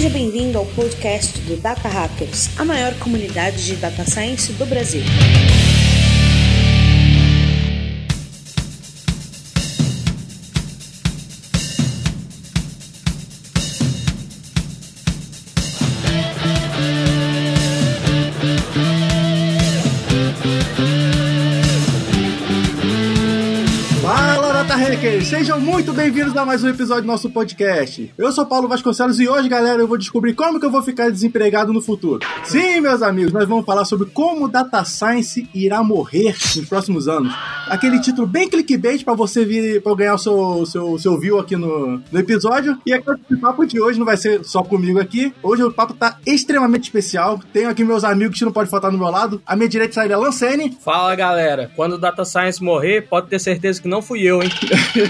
Seja bem-vindo ao podcast do Data Hackers, a maior comunidade de data science do Brasil. Sejam muito bem-vindos a mais um episódio do nosso podcast. Eu sou Paulo Vasconcelos e hoje, galera, eu vou descobrir como que eu vou ficar desempregado no futuro. Sim, meus amigos, nós vamos falar sobre como Data Science irá morrer nos próximos anos. Aquele título bem clickbait para você vir para ganhar o seu, seu, seu view aqui no, no episódio. E é o papo de hoje não vai ser só comigo aqui. Hoje o papo tá extremamente especial. Tenho aqui meus amigos que não pode faltar no meu lado. A minha direita sai a Lancene. Fala, galera. Quando o Data Science morrer, pode ter certeza que não fui eu, hein?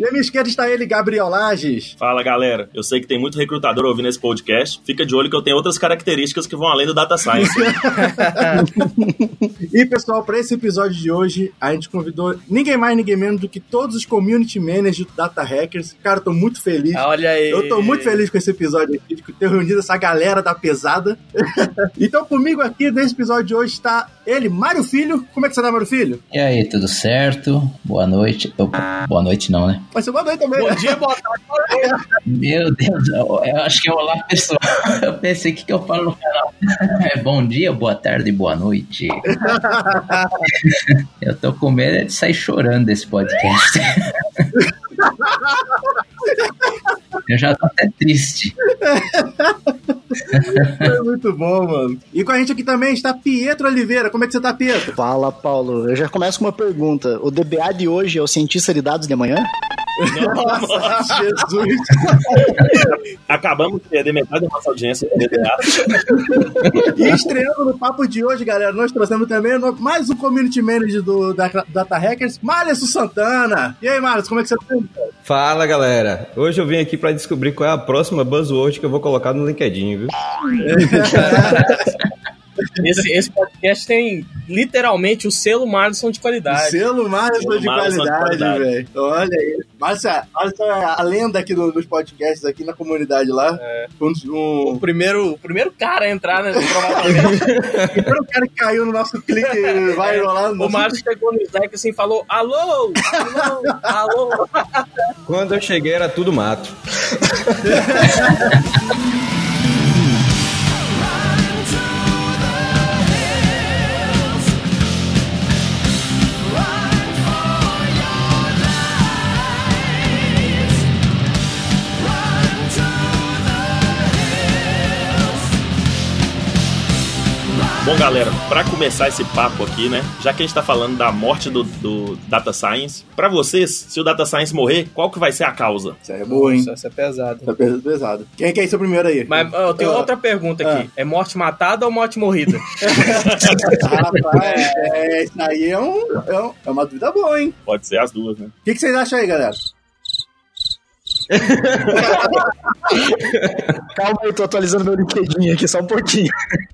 e à minha esquerda está ele, Gabriel Lages. Fala, galera. Eu sei que tem muito recrutador ouvindo esse podcast. Fica de olho que eu tenho outras características que vão além do Data Science. e, pessoal, para esse episódio de hoje, a gente convidou ninguém mais, ninguém menos do que todos os community managers do Data Hackers. Cara, eu tô muito feliz. Olha aí. Eu tô muito feliz com esse episódio aqui, de ter reunido essa galera da pesada. então, comigo aqui nesse episódio de hoje está ele, Mário Filho. Como é que você tá, Mário Filho? E aí, tudo certo? Boa noite. Opa, boa noite não, né? Vai ser boa noite também. Bom dia, boa tarde, boa noite. Meu Deus, eu acho que é olá, pessoal. Eu pensei, o que, que eu falo no canal? É bom dia, boa tarde, boa noite. Eu tô com medo de sair chorando desse podcast. Eu já tô até triste. É muito bom, mano. E com a gente aqui também está Pietro Oliveira. Como é que você tá, Pietro? Fala, Paulo. Eu já começo com uma pergunta. O DBA de hoje é o cientista de dados de amanhã? Nossa, Jesus! Acabamos de perder metade da nossa audiência e estreando no papo de hoje, galera, nós trouxemos também mais um community manager do Data Hackers, Márcio Santana. E aí, Márcio, como é que você tá? Fala, galera. Hoje eu vim aqui para descobrir qual é a próxima buzzword que eu vou colocar no LinkedIn, viu? Esse, esse podcast tem literalmente o selo Marlison de qualidade. O selo Marlison de, qualidade, velho. Olha aí. Márcio, Márcio é a lenda aqui do, dos podcasts, aqui na comunidade lá. É. Um, um... O, primeiro, o primeiro cara a entrar, né? O primeiro cara que caiu no nosso clique vai é. rolar. O Márcio chegou no Slack assim falou: Alô! Alô! Alô! Quando eu cheguei era tudo mato. Bom, galera, para começar esse papo aqui, né? Já que a gente tá falando da morte do, do Data Science, para vocês, se o Data Science morrer, qual que vai ser a causa? Isso é boa, hein? Isso é pesado. Isso é pesado. Quem quer ir ser o primeiro aí? Mas eu tenho uh, outra pergunta aqui. Uh. É morte matada ou morte morrida? Rapaz, é, isso aí é, um, é, um, é uma dúvida boa, hein? Pode ser as duas, né? O que, que vocês acham aí, galera? Calma aí, tô atualizando meu LinkedIn aqui só um pouquinho.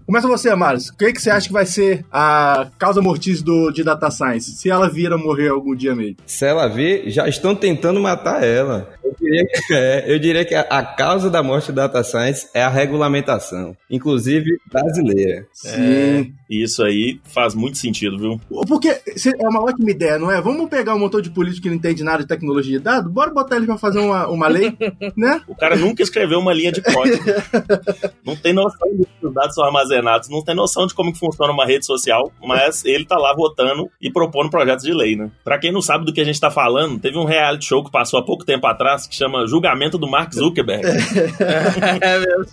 Começa você, Amaros. O que, que você acha que vai ser a causa mortis do, de Data Science? Se ela vir a morrer algum dia mesmo? Se ela vir, já estão tentando matar ela. Eu diria que, é, eu diria que a, a, causa da morte da Data Science é a regulamentação, inclusive brasileira. Sim. É, isso aí faz muito sentido, viu? Porque é uma ótima ideia, não é? Vamos pegar um montão de político que não entende nada de tecnologia de dados, bora botar ele pra fazer uma, uma lei, né? O cara nunca escreveu uma linha de código. não tem noção de que os dados são armazenados, não tem noção de como que funciona uma rede social, mas ele tá lá votando e propondo projetos de lei, né? Pra quem não sabe do que a gente tá falando, teve um reality show que passou há pouco tempo atrás que chama Julgamento do Mark Zuckerberg. é mesmo.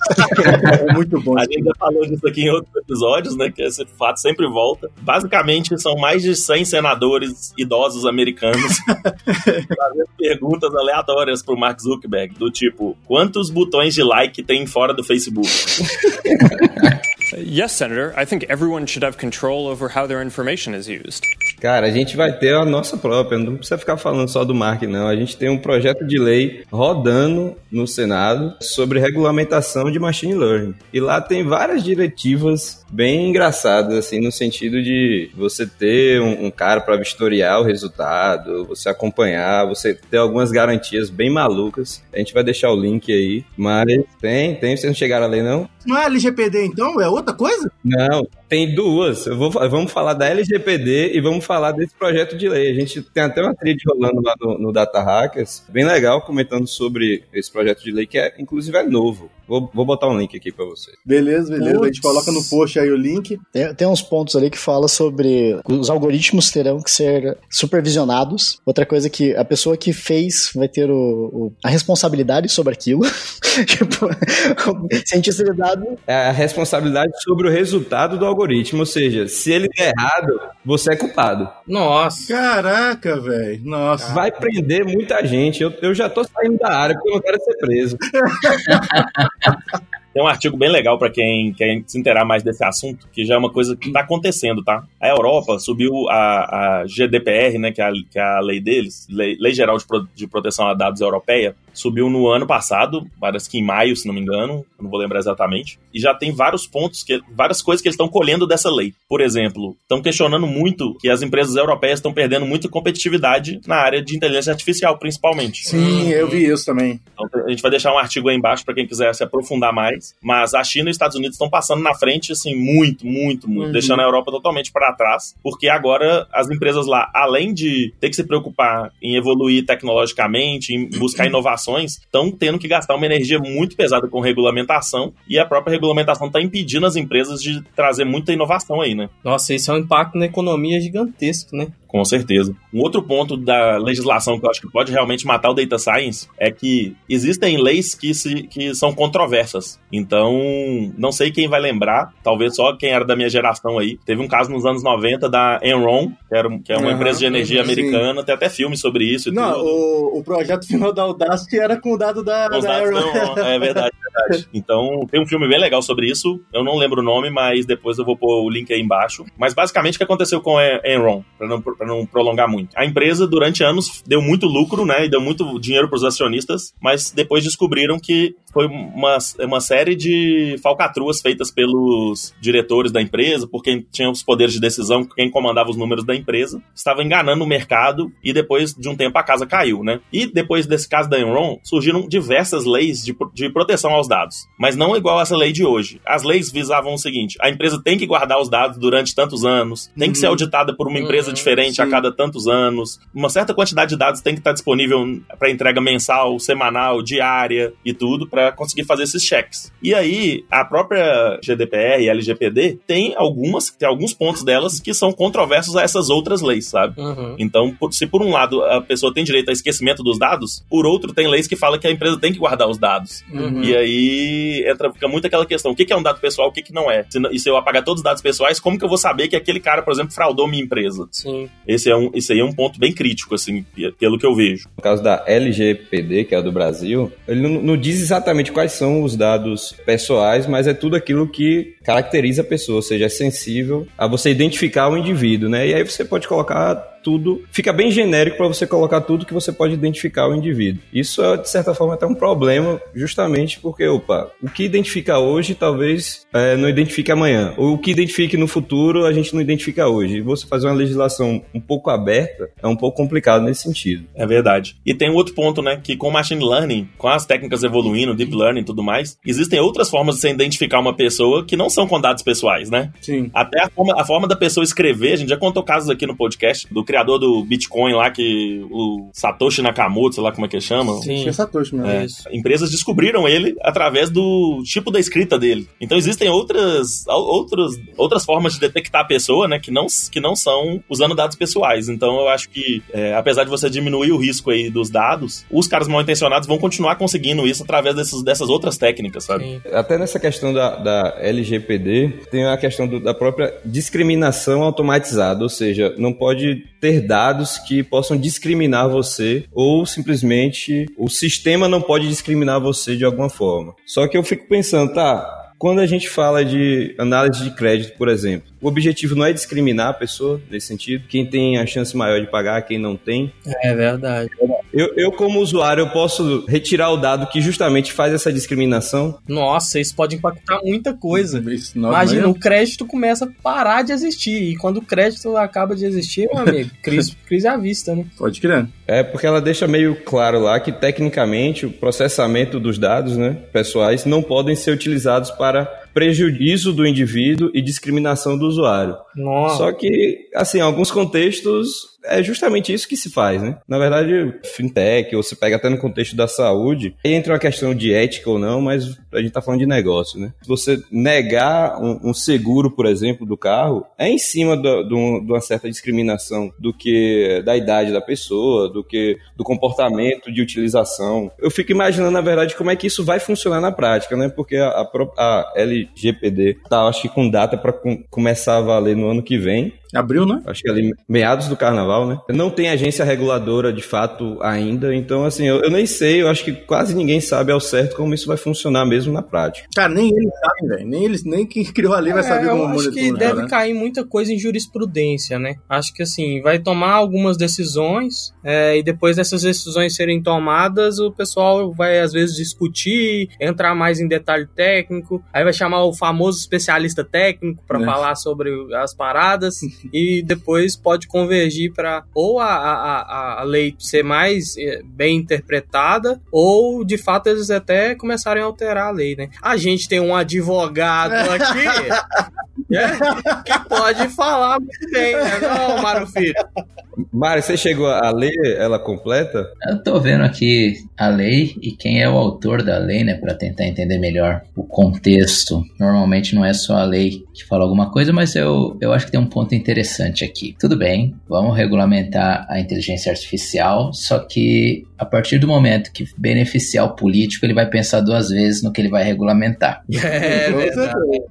É muito bom. A gente já falou disso aqui em outros episódios, né? Que esse fato sempre volta. Basicamente, são mais de 100 senadores idosos americanos fazendo perguntas aleatórias pro Mark Zuckerberg, do tipo, quantos botões de like tem fora do Facebook? Yes, Senator. I think everyone should have control over how their information is used. Cara, a gente vai ter a nossa própria, não precisa ficar falando só do Mark, não. A gente tem um projeto de lei rodando no Senado sobre regulamentação de machine learning. E lá tem várias diretivas bem engraçadas, assim, no sentido de você ter um, um cara para vistoriar o resultado, você acompanhar, você ter algumas garantias bem malucas. A gente vai deixar o link aí, mas tem, tem, vocês não chegaram a ler, não? Não é LGPD, então? É outra coisa? Não, tem duas. Eu vou, vamos falar da LGPD e vamos falar desse projeto de lei. A gente tem até uma trilha rolando lá no, no Data Hackers, bem legal, comentando sobre esse projeto de lei, que é, inclusive é novo. Vou, vou botar um link aqui para vocês. Beleza, beleza. Putz. A gente coloca no post aí o link. Tem, tem uns pontos ali que fala sobre os algoritmos terão que ser supervisionados. Outra coisa que a pessoa que fez vai ter o, o a responsabilidade sobre aquilo. tipo, cientista de dados. É a responsabilidade sobre o resultado do algoritmo. Ou seja, se ele der errado, você é culpado. Nossa. Caraca, velho. Nossa. Vai prender muita gente. Eu, eu já tô saindo da área porque eu não quero ser preso. Tem um artigo bem legal para quem quer se interar mais desse assunto, que já é uma coisa que está acontecendo, tá? A Europa subiu a, a GDPR, né, que é a, que é a lei deles, lei, lei Geral de, Pro, de Proteção a Dados Europeia, subiu no ano passado, parece que em maio, se não me engano, não vou lembrar exatamente, e já tem vários pontos, que, várias coisas que eles estão colhendo dessa lei. Por exemplo, estão questionando muito que as empresas europeias estão perdendo muita competitividade na área de inteligência artificial, principalmente. Sim, eu vi isso também. Então, a gente vai deixar um artigo aí embaixo para quem quiser se aprofundar mais mas a China e os Estados Unidos estão passando na frente, assim, muito, muito, muito, uhum. deixando a Europa totalmente para trás, porque agora as empresas lá, além de ter que se preocupar em evoluir tecnologicamente, em buscar estão tendo que gastar uma energia muito pesada com regulamentação, e a própria regulamentação está impedindo as empresas de trazer muita inovação aí, né? Nossa, isso é um impacto na economia gigantesco, né? Com certeza. Um outro ponto da legislação que eu acho que pode realmente matar o data science é que existem leis que, se, que são controversas. Então, não sei quem vai lembrar, talvez só quem era da minha geração aí. Teve um caso nos anos 90 da Enron, que, era, que é uma uhum, empresa de energia americana, sim. tem até filme sobre isso. não. O, o projeto final da Audacity era com o dado da, da Enron. é verdade, verdade. Então, tem um filme bem legal sobre isso. Eu não lembro o nome, mas depois eu vou pôr o link aí embaixo. Mas basicamente o que aconteceu com a Enron, não para não prolongar muito. A empresa, durante anos, deu muito lucro, né? E deu muito dinheiro para os acionistas, mas depois descobriram que foi uma, uma série de falcatruas feitas pelos diretores da empresa, por quem tinha os poderes de decisão, quem comandava os números da empresa, estava enganando o mercado e depois de um tempo a casa caiu, né? E depois desse caso da Enron, surgiram diversas leis de, de proteção aos dados, mas não igual essa lei de hoje. As leis visavam o seguinte: a empresa tem que guardar os dados durante tantos anos, tem que ser uhum. auditada por uma empresa uhum, diferente sim. a cada tantos anos, uma certa quantidade de dados tem que estar disponível para entrega mensal, semanal, diária e tudo, para conseguir fazer esses cheques. E aí, a própria GDPR e LGPD tem algumas, tem alguns pontos delas que são controversos a essas outras leis, sabe? Uhum. Então, se por um lado a pessoa tem direito a esquecimento dos dados, por outro tem leis que falam que a empresa tem que guardar os dados. Uhum. E aí entra fica muito aquela questão: o que é um dado pessoal, o que não é? E se eu apagar todos os dados pessoais, como que eu vou saber que aquele cara, por exemplo, fraudou minha empresa? Sim. Esse é um, isso aí é um ponto bem crítico, assim, pelo que eu vejo. No caso da LGPD, que é a do Brasil, ele não, não diz exatamente quais são os dados pessoais, mas é tudo aquilo que caracteriza a pessoa, ou seja, é sensível a você identificar o indivíduo, né? E aí você pode colocar tudo, fica bem genérico para você colocar tudo que você pode identificar o indivíduo. Isso é, de certa forma, até um problema, justamente porque, opa, o que identifica hoje talvez é, não identifique amanhã, ou o que identifique no futuro a gente não identifica hoje. E você fazer uma legislação um pouco aberta é um pouco complicado nesse sentido. É verdade. E tem um outro ponto, né, que com machine learning, com as técnicas evoluindo, deep learning e tudo mais, existem outras formas de você identificar uma pessoa que não são com dados pessoais, né? Sim. Até a forma, a forma da pessoa escrever, a gente já contou casos aqui no podcast do criador do Bitcoin lá, que o Satoshi Nakamoto, sei lá como é que chama. Sim, é Satoshi mesmo. É, empresas descobriram ele através do tipo da escrita dele. Então existem outras, outras, outras formas de detectar a pessoa, né, que não, que não são usando dados pessoais. Então eu acho que, é, apesar de você diminuir o risco aí dos dados, os caras mal intencionados vão continuar conseguindo isso através desses, dessas outras técnicas, sabe? Sim. Até nessa questão da, da LGPD, tem a questão do, da própria discriminação automatizada, ou seja, não pode ter dados que possam discriminar você ou simplesmente o sistema não pode discriminar você de alguma forma. Só que eu fico pensando, tá, quando a gente fala de análise de crédito, por exemplo, o objetivo não é discriminar a pessoa nesse sentido, quem tem a chance maior de pagar, quem não tem. É verdade. Eu, eu, como usuário, eu posso retirar o dado que justamente faz essa discriminação. Nossa, isso pode impactar muita coisa. Isso, não, Imagina, não é- o crédito começa a parar de existir. E quando o crédito acaba de existir, meu amigo, crise, crise à vista, né? Pode crer. É porque ela deixa meio claro lá que tecnicamente o processamento dos dados, né, pessoais não podem ser utilizados para prejuízo do indivíduo e discriminação do usuário. Nossa. Só que, assim, em alguns contextos é justamente isso que se faz, né? Na verdade, fintech, ou se pega até no contexto da saúde, aí entra uma questão de ética ou não, mas a gente tá falando de negócio, né? Você negar um, um seguro, por exemplo, do carro, é em cima do- do- de uma certa discriminação do que da idade da pessoa, do que do comportamento de utilização. Eu fico imaginando, na verdade, como é que isso vai funcionar na prática, né? Porque a, a, a LGPD tá, acho que com data para começar a valer no ano que vem. Abriu, né? Acho que ali meados do carnaval, né? Não tem agência reguladora de fato ainda, então assim, eu, eu nem sei, eu acho que quase ninguém sabe ao certo como isso vai funcionar mesmo na prática. Cara, nem eles sabem, velho. Nem eles, nem quem criou a lei vai saber É, eu como acho que deve né? cair muita coisa em jurisprudência, né? Acho que assim, vai tomar algumas decisões é, e depois dessas decisões serem tomadas, o pessoal vai às vezes discutir, entrar mais em detalhe técnico, aí vai chamar o famoso especialista técnico para É. falar sobre as paradas e depois pode convergir para ou a, a, a- lei ser mais eh, bem interpretada ou de fato eles até começarem a alterar a lei, né? A gente tem um advogado aqui né, que pode falar muito bem, né? Não, Mário Filho. Mário, você chegou a ler ela completa? Eu tô vendo aqui a lei e quem é o autor da lei, né, Pra tentar entender melhor o contexto. Normalmente não é só a lei que fala alguma coisa, mas eu, eu acho que tem um ponto interessante aqui. Tudo bem, vamos regulamentar a inteligência artificial, só que a partir do momento que beneficiar o político, ele vai pensar duas vezes no que ele vai regulamentar. É.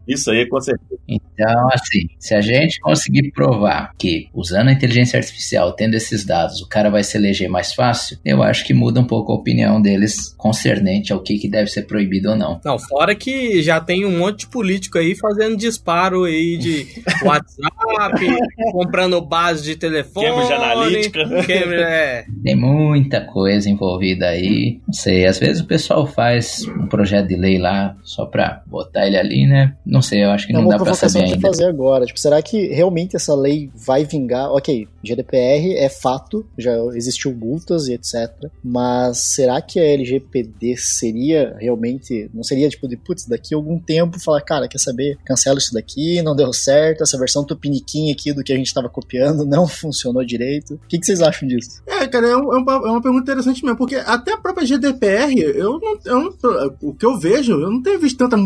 Isso aí, com certeza. Então, assim, se a gente conseguir provar que usando a inteligência artificial, tendo esses dados, o cara vai se eleger mais fácil, eu acho que muda um pouco a opinião deles concernente ao que, que deve ser proibido ou não. Não, fora que já tem um monte de político aí fazendo disparo aí de WhatsApp, comprando base de telefone. Cambridge Analytica. Cambridge, é. Tem muita coisa envolvida aí. Não sei, às vezes o pessoal faz um projeto de lei lá só pra botar ele ali, né? Não sei, eu acho que É não dá pra saber que eu ainda. fazer agora. Tipo, será que realmente essa lei vai vingar? Ok, GDPR é fato, já existiu multas e etc. Mas será que a LGPD seria realmente. Não seria tipo de putz, daqui a algum tempo falar, cara, quer saber? Cancela isso daqui, não deu certo, essa versão tupiniquim aqui do que a gente tava copiando não funcionou direito. O que, que vocês acham disso? É, cara, é, um- é uma, é uma pergunta interessante mesmo, porque até a própria GDPR, eu não, eu não- o que eu vejo, eu não tenho visto tanta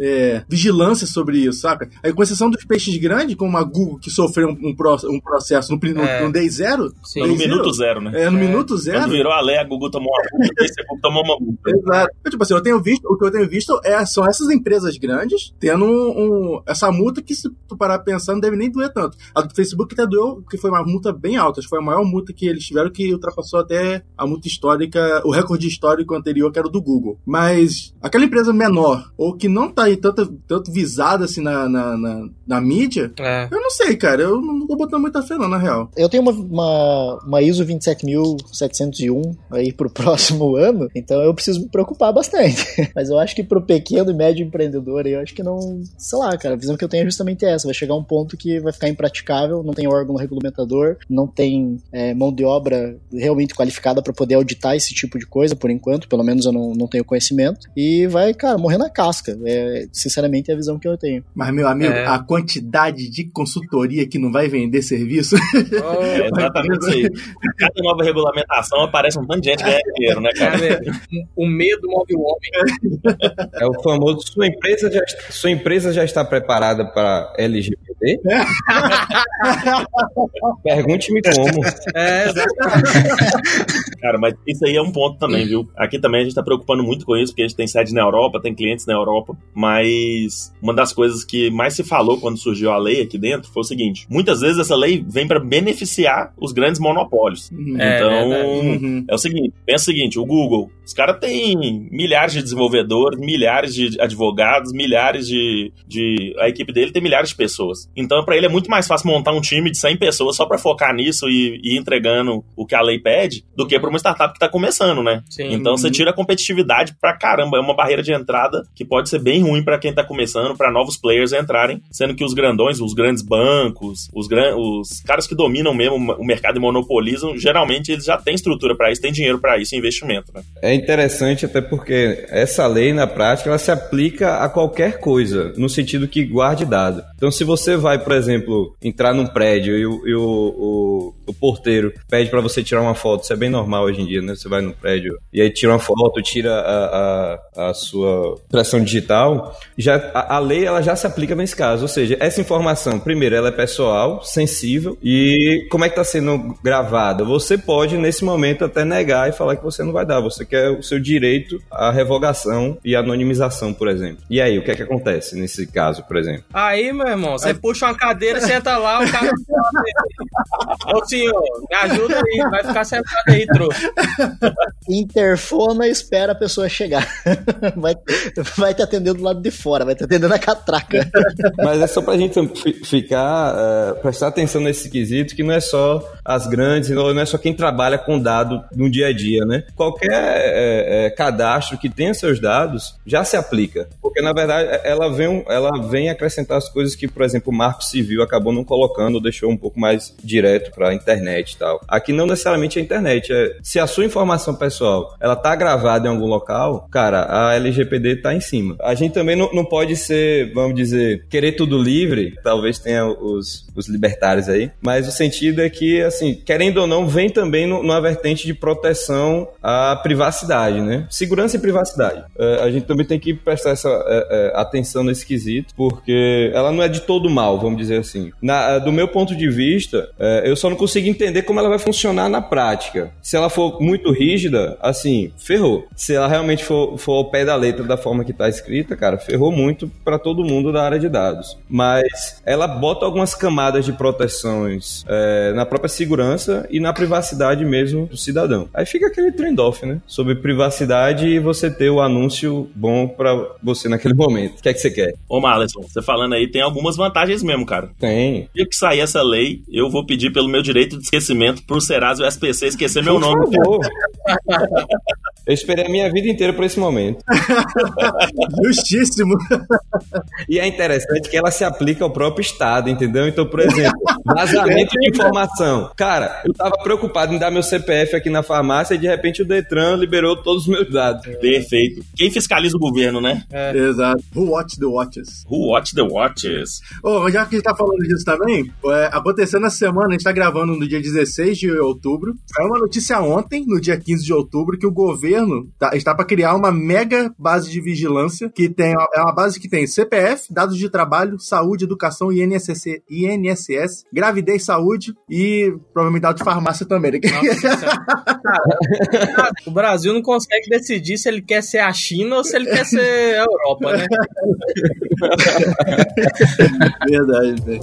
é, vigilância sobre isso, saca? Aí, com exceção dos peixes grandes, como a Google, que sofreu um, um um processo no, no, É. no day zero, Sim. Foi no minuto zero? zero, né? é, no É. minuto Quando zero, virou a lei, a Google tomou uma multa, o Facebook tomou uma multa. Exato. Então, tipo assim, eu tenho visto, o que eu tenho visto é, são essas empresas grandes tendo um, um- essa multa que, se tu parar pensando, não deve nem doer tanto. A do Facebook até doeu, que foi uma multa bem alta. Acho que foi a maior multa que eles tiveram, que ultrapassou até a multa histórica, o recorde histórico anterior, que era o do Google. Mas aquela empresa menor, ou que não tá aí tanto, tanto visada assim na, na, na, na mídia, É. eu não sei, cara. Eu não tô botando muita fé, não, na real. Eu tenho uma, uma, uma ISO 27701 aí pro próximo ano, então eu preciso me preocupar bastante. Mas eu acho que pro pequeno e médio empreendedor, aí, eu acho que não. Sei lá, cara, a visão que eu tenho é justamente essa. Vai chegar um ponto que vai ficar impraticável, não tem órgão regulamentador, não tem é, mão de obra realmente qualificada para poder auditar esse tipo de coisa, por enquanto, pelo menos eu não, não tenho conhecimento. E vai, cara, morrer na casca. É, sinceramente, é a visão que eu tenho. Mas, meu amigo, É. a quantidade de consultoria que não vai vender serviço. É exatamente isso aí. Cada nova regulamentação aparece um monte de gente ganhando dinheiro, né, cara? Cara, o medo move o homem. É o famoso sua empresa já, sua empresa já está preparada para LGBT? Pergunte-me como. É, exato. Cara, mas isso aí é um ponto também, viu? Aqui também a gente tá preocupando muito com isso, porque a gente tem sede na Europa, tem clientes na Europa, mas uma das coisas que mais se falou quando surgiu a lei aqui dentro foi o seguinte: muitas vezes essa lei vem para beneficiar os grandes monopólios. Uhum. É, então. Uhum. é o seguinte, pensa o seguinte, o Google, os caras têm milhares de desenvolvedores, milhares de advogados, milhares de, de a equipe dele tem milhares de pessoas. Então, pra ele é muito mais fácil montar um time de 100 pessoas só pra focar nisso e, e ir entregando o que a lei pede, do que pra uma startup que tá começando, né? Sim. Então você tira a competitividade pra caramba, é uma barreira de entrada que pode ser bem ruim pra quem tá começando, pra novos players entrarem, sendo que os grandões, os grandes bancos, os, gran... os caras que dominam mesmo o mercado e monopolizam, geralmente eles já têm estrutura pra isso, têm dinheiro pra isso, investimento, né? É interessante até porque essa lei, na prática, ela se aplica a qualquer coisa, no sentido que guarde dado. Então, se você vai, por exemplo, entrar num prédio e o, e o, o, o porteiro pede para você tirar uma foto, isso é bem normal hoje em dia, né? Você vai no prédio e aí tira uma foto, tira a, a, a sua impressão digital, já, a, a lei ela já se aplica nesse caso. Ou seja, essa informação, primeiro, ela é pessoal, sensível, e como é que está sendo gravada? Você pode, nesse momento, até negar e falar que você não vai dar. Você quer o seu direito à revogação e anonimização, por exemplo. E aí, o que é que acontece nesse caso, por exemplo? Aí, meu irmão, você puxa uma cadeira, senta lá, o cara. Senhor, me ajuda aí, vai ficar sentado aí, trouxa. Interfona e espera a pessoa chegar. Vai, vai te atender do lado de fora, vai te atender na catraca. Mas é só pra gente fi- ficar, eh, prestar atenção nesse quesito, que não é só as grandes, não é só quem trabalha com dado no dia a dia, né? Qualquer eh, eh, cadastro que tenha seus dados já se aplica. Porque, na verdade, ela vem, ela vem acrescentar as coisas que, por exemplo, o Marco Civil acabou não colocando, ou deixou um pouco mais direto pra internet e tal. Aqui não necessariamente é internet. É, se a sua informação pessoal ela tá gravada em algum local, cara, a LGPD tá em cima. A gente também não, não pode ser, vamos dizer, querer tudo livre, talvez tenha os, os libertários aí, mas o sentido é que, assim, querendo ou não, vem também no- numa vertente de proteção à privacidade, né? Segurança e privacidade. É, a gente também tem que prestar essa é, é, atenção nesse quesito, porque ela não é de todo mal, vamos dizer assim. Na- do meu ponto de vista, é, eu só não consigo entender como ela vai funcionar na prática. Se ela for muito rígida, assim, ferrou. Se ela realmente for, for ao pé da letra da forma que está escrita, cara, ferrou muito para todo mundo da área de dados. Mas ela bota algumas camadas de proteções é, na própria segurança e na privacidade mesmo do cidadão. Aí fica aquele trade-off, né? Sobre privacidade e você ter o anúncio bom para você naquele momento. O que é que você quer? Ô, Marlison, você falando aí tem algumas vantagens mesmo, cara. Tem. Dia que sair essa lei, eu vou pedir pelo meu direito de esquecimento pro Serasa e o SPC esquecer meu nome. Eu esperei a minha vida inteira por esse momento. Justíssimo. E é interessante que ela se aplica ao próprio Estado, entendeu? Então, por exemplo, vazamento de informação. Cara, eu tava preocupado em dar meu CPF aqui na farmácia e de repente o Detran liberou todos os meus dados. Perfeito. Quem fiscaliza o governo, né? Exato. Who watch the watches? Who watch the watches? Ô, mas já que a gente tá falando disso também, é, aconteceu na semana, a gente tá gravando no dia 16 de outubro. Saiu uma notícia ontem, no dia 15 de outubro, que o governo tá, está para criar uma mega base de vigilância que tem é uma base que tem CPF, dados de trabalho, saúde, educação, INSS, INSS, gravidez, saúde e provavelmente dados de farmácia também. né? Nossa, Cara, o Brasil não consegue decidir se ele quer ser a China ou se ele quer ser a Europa, né? Verdade, velho.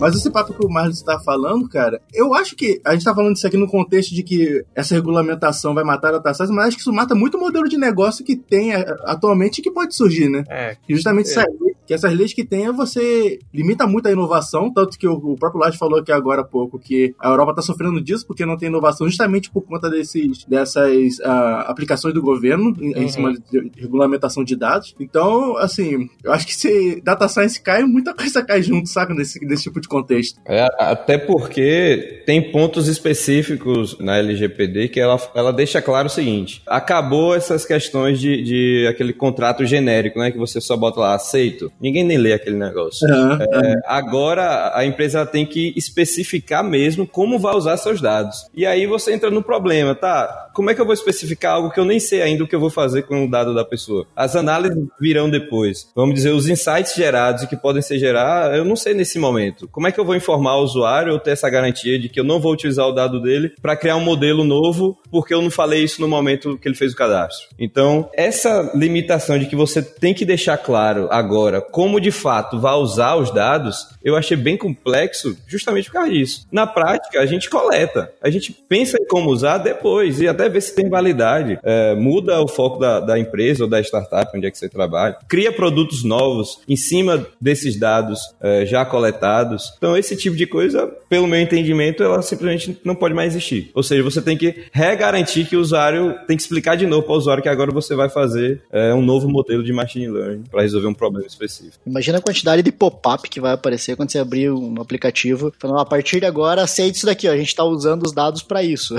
Mas esse papo que o Marlos está falando, cara, eu acho que a gente tá falando isso aqui no contexto de que essa regulamentação vai matar a taxagem, mas acho que isso mata muito o modelo de negócio que tem a- atualmente e que pode surgir, né? É. E justamente essa lei- que essas leis que tem, você limita muito a inovação, tanto que o, próprio Lars falou aqui agora há pouco que a Europa está sofrendo disso porque não tem inovação justamente por conta desses, dessas ah, aplicações do governo em, em Uhum. cima de regulamentação de dados. Então, assim, eu acho que se data science cai, muita coisa cai junto, saca? Nesse, nesse tipo de contexto. É, até porque tem pontos específicos na LGPD que ela, ela deixa claro o seguinte: acabou essas questões de, de aquele contrato genérico, né? Que você só bota lá, aceito. Ninguém nem lê aquele negócio. É, agora a empresa tem que especificar mesmo como vai usar seus dados. E aí você entra no problema, tá? Como é que eu vou especificar algo que eu nem sei ainda o que eu vou fazer com o dado da pessoa? As análises virão depois. Vamos dizer, os insights gerados e que podem ser gerados, eu não sei nesse momento. Como é que eu vou informar o usuário ou ter essa garantia de que eu não vou utilizar o dado dele para criar um modelo novo porque eu não falei isso no momento que ele fez o cadastro? Então, essa limitação de que você tem que deixar claro agora como de fato vai usar os dados, eu achei bem complexo justamente por causa disso. Na prática, a gente coleta, a gente pensa em como usar depois e até ver se tem validade. É, muda o foco da, da empresa ou da startup onde é que você trabalha, cria produtos novos em cima desses dados é, já coletados. Então, esse tipo de coisa, pelo meu entendimento, ela simplesmente não pode mais existir. Ou seja, você tem que regarantir que o usuário tem que explicar de novo para o usuário que agora você vai fazer é, um novo modelo de machine learning para resolver um problema específico. Imagina a quantidade de pop-up que vai aparecer quando você abrir um aplicativo falando, a partir de agora aceite isso daqui, ó, a gente está usando os dados para isso.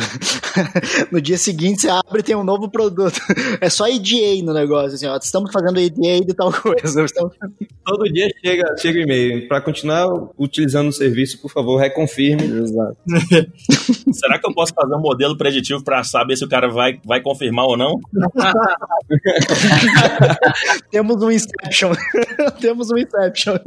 no dia seguinte você abre e tem um novo produto. É só EDA no negócio, assim, ó, estamos fazendo EDA de tal coisa. Estamos... Todo dia chega, chega e-mail. Para continuar utilizando o serviço, por favor, reconfirme. Exato. Será que eu posso fazer um modelo preditivo para saber se o cara vai, vai confirmar ou não? Temos um Inception. Temos um Inception.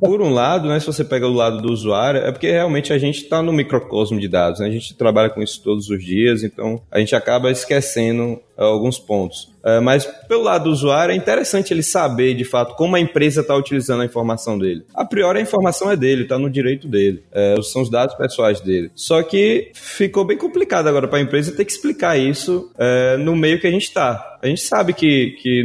Por um lado, né, se você pega o lado do usuário, é porque realmente a gente está no microcosmo de dados. Né? A gente trabalha com isso todos os dias, então a gente acaba esquecendo alguns pontos. Uh, mas pelo lado do usuário, é interessante ele saber de fato como a empresa está utilizando a informação dele. A priori, a informação é dele, está no direito dele, uh, são os dados pessoais dele. Só que ficou bem complicado agora para a empresa ter que explicar isso no meio que a gente está. A gente sabe que, que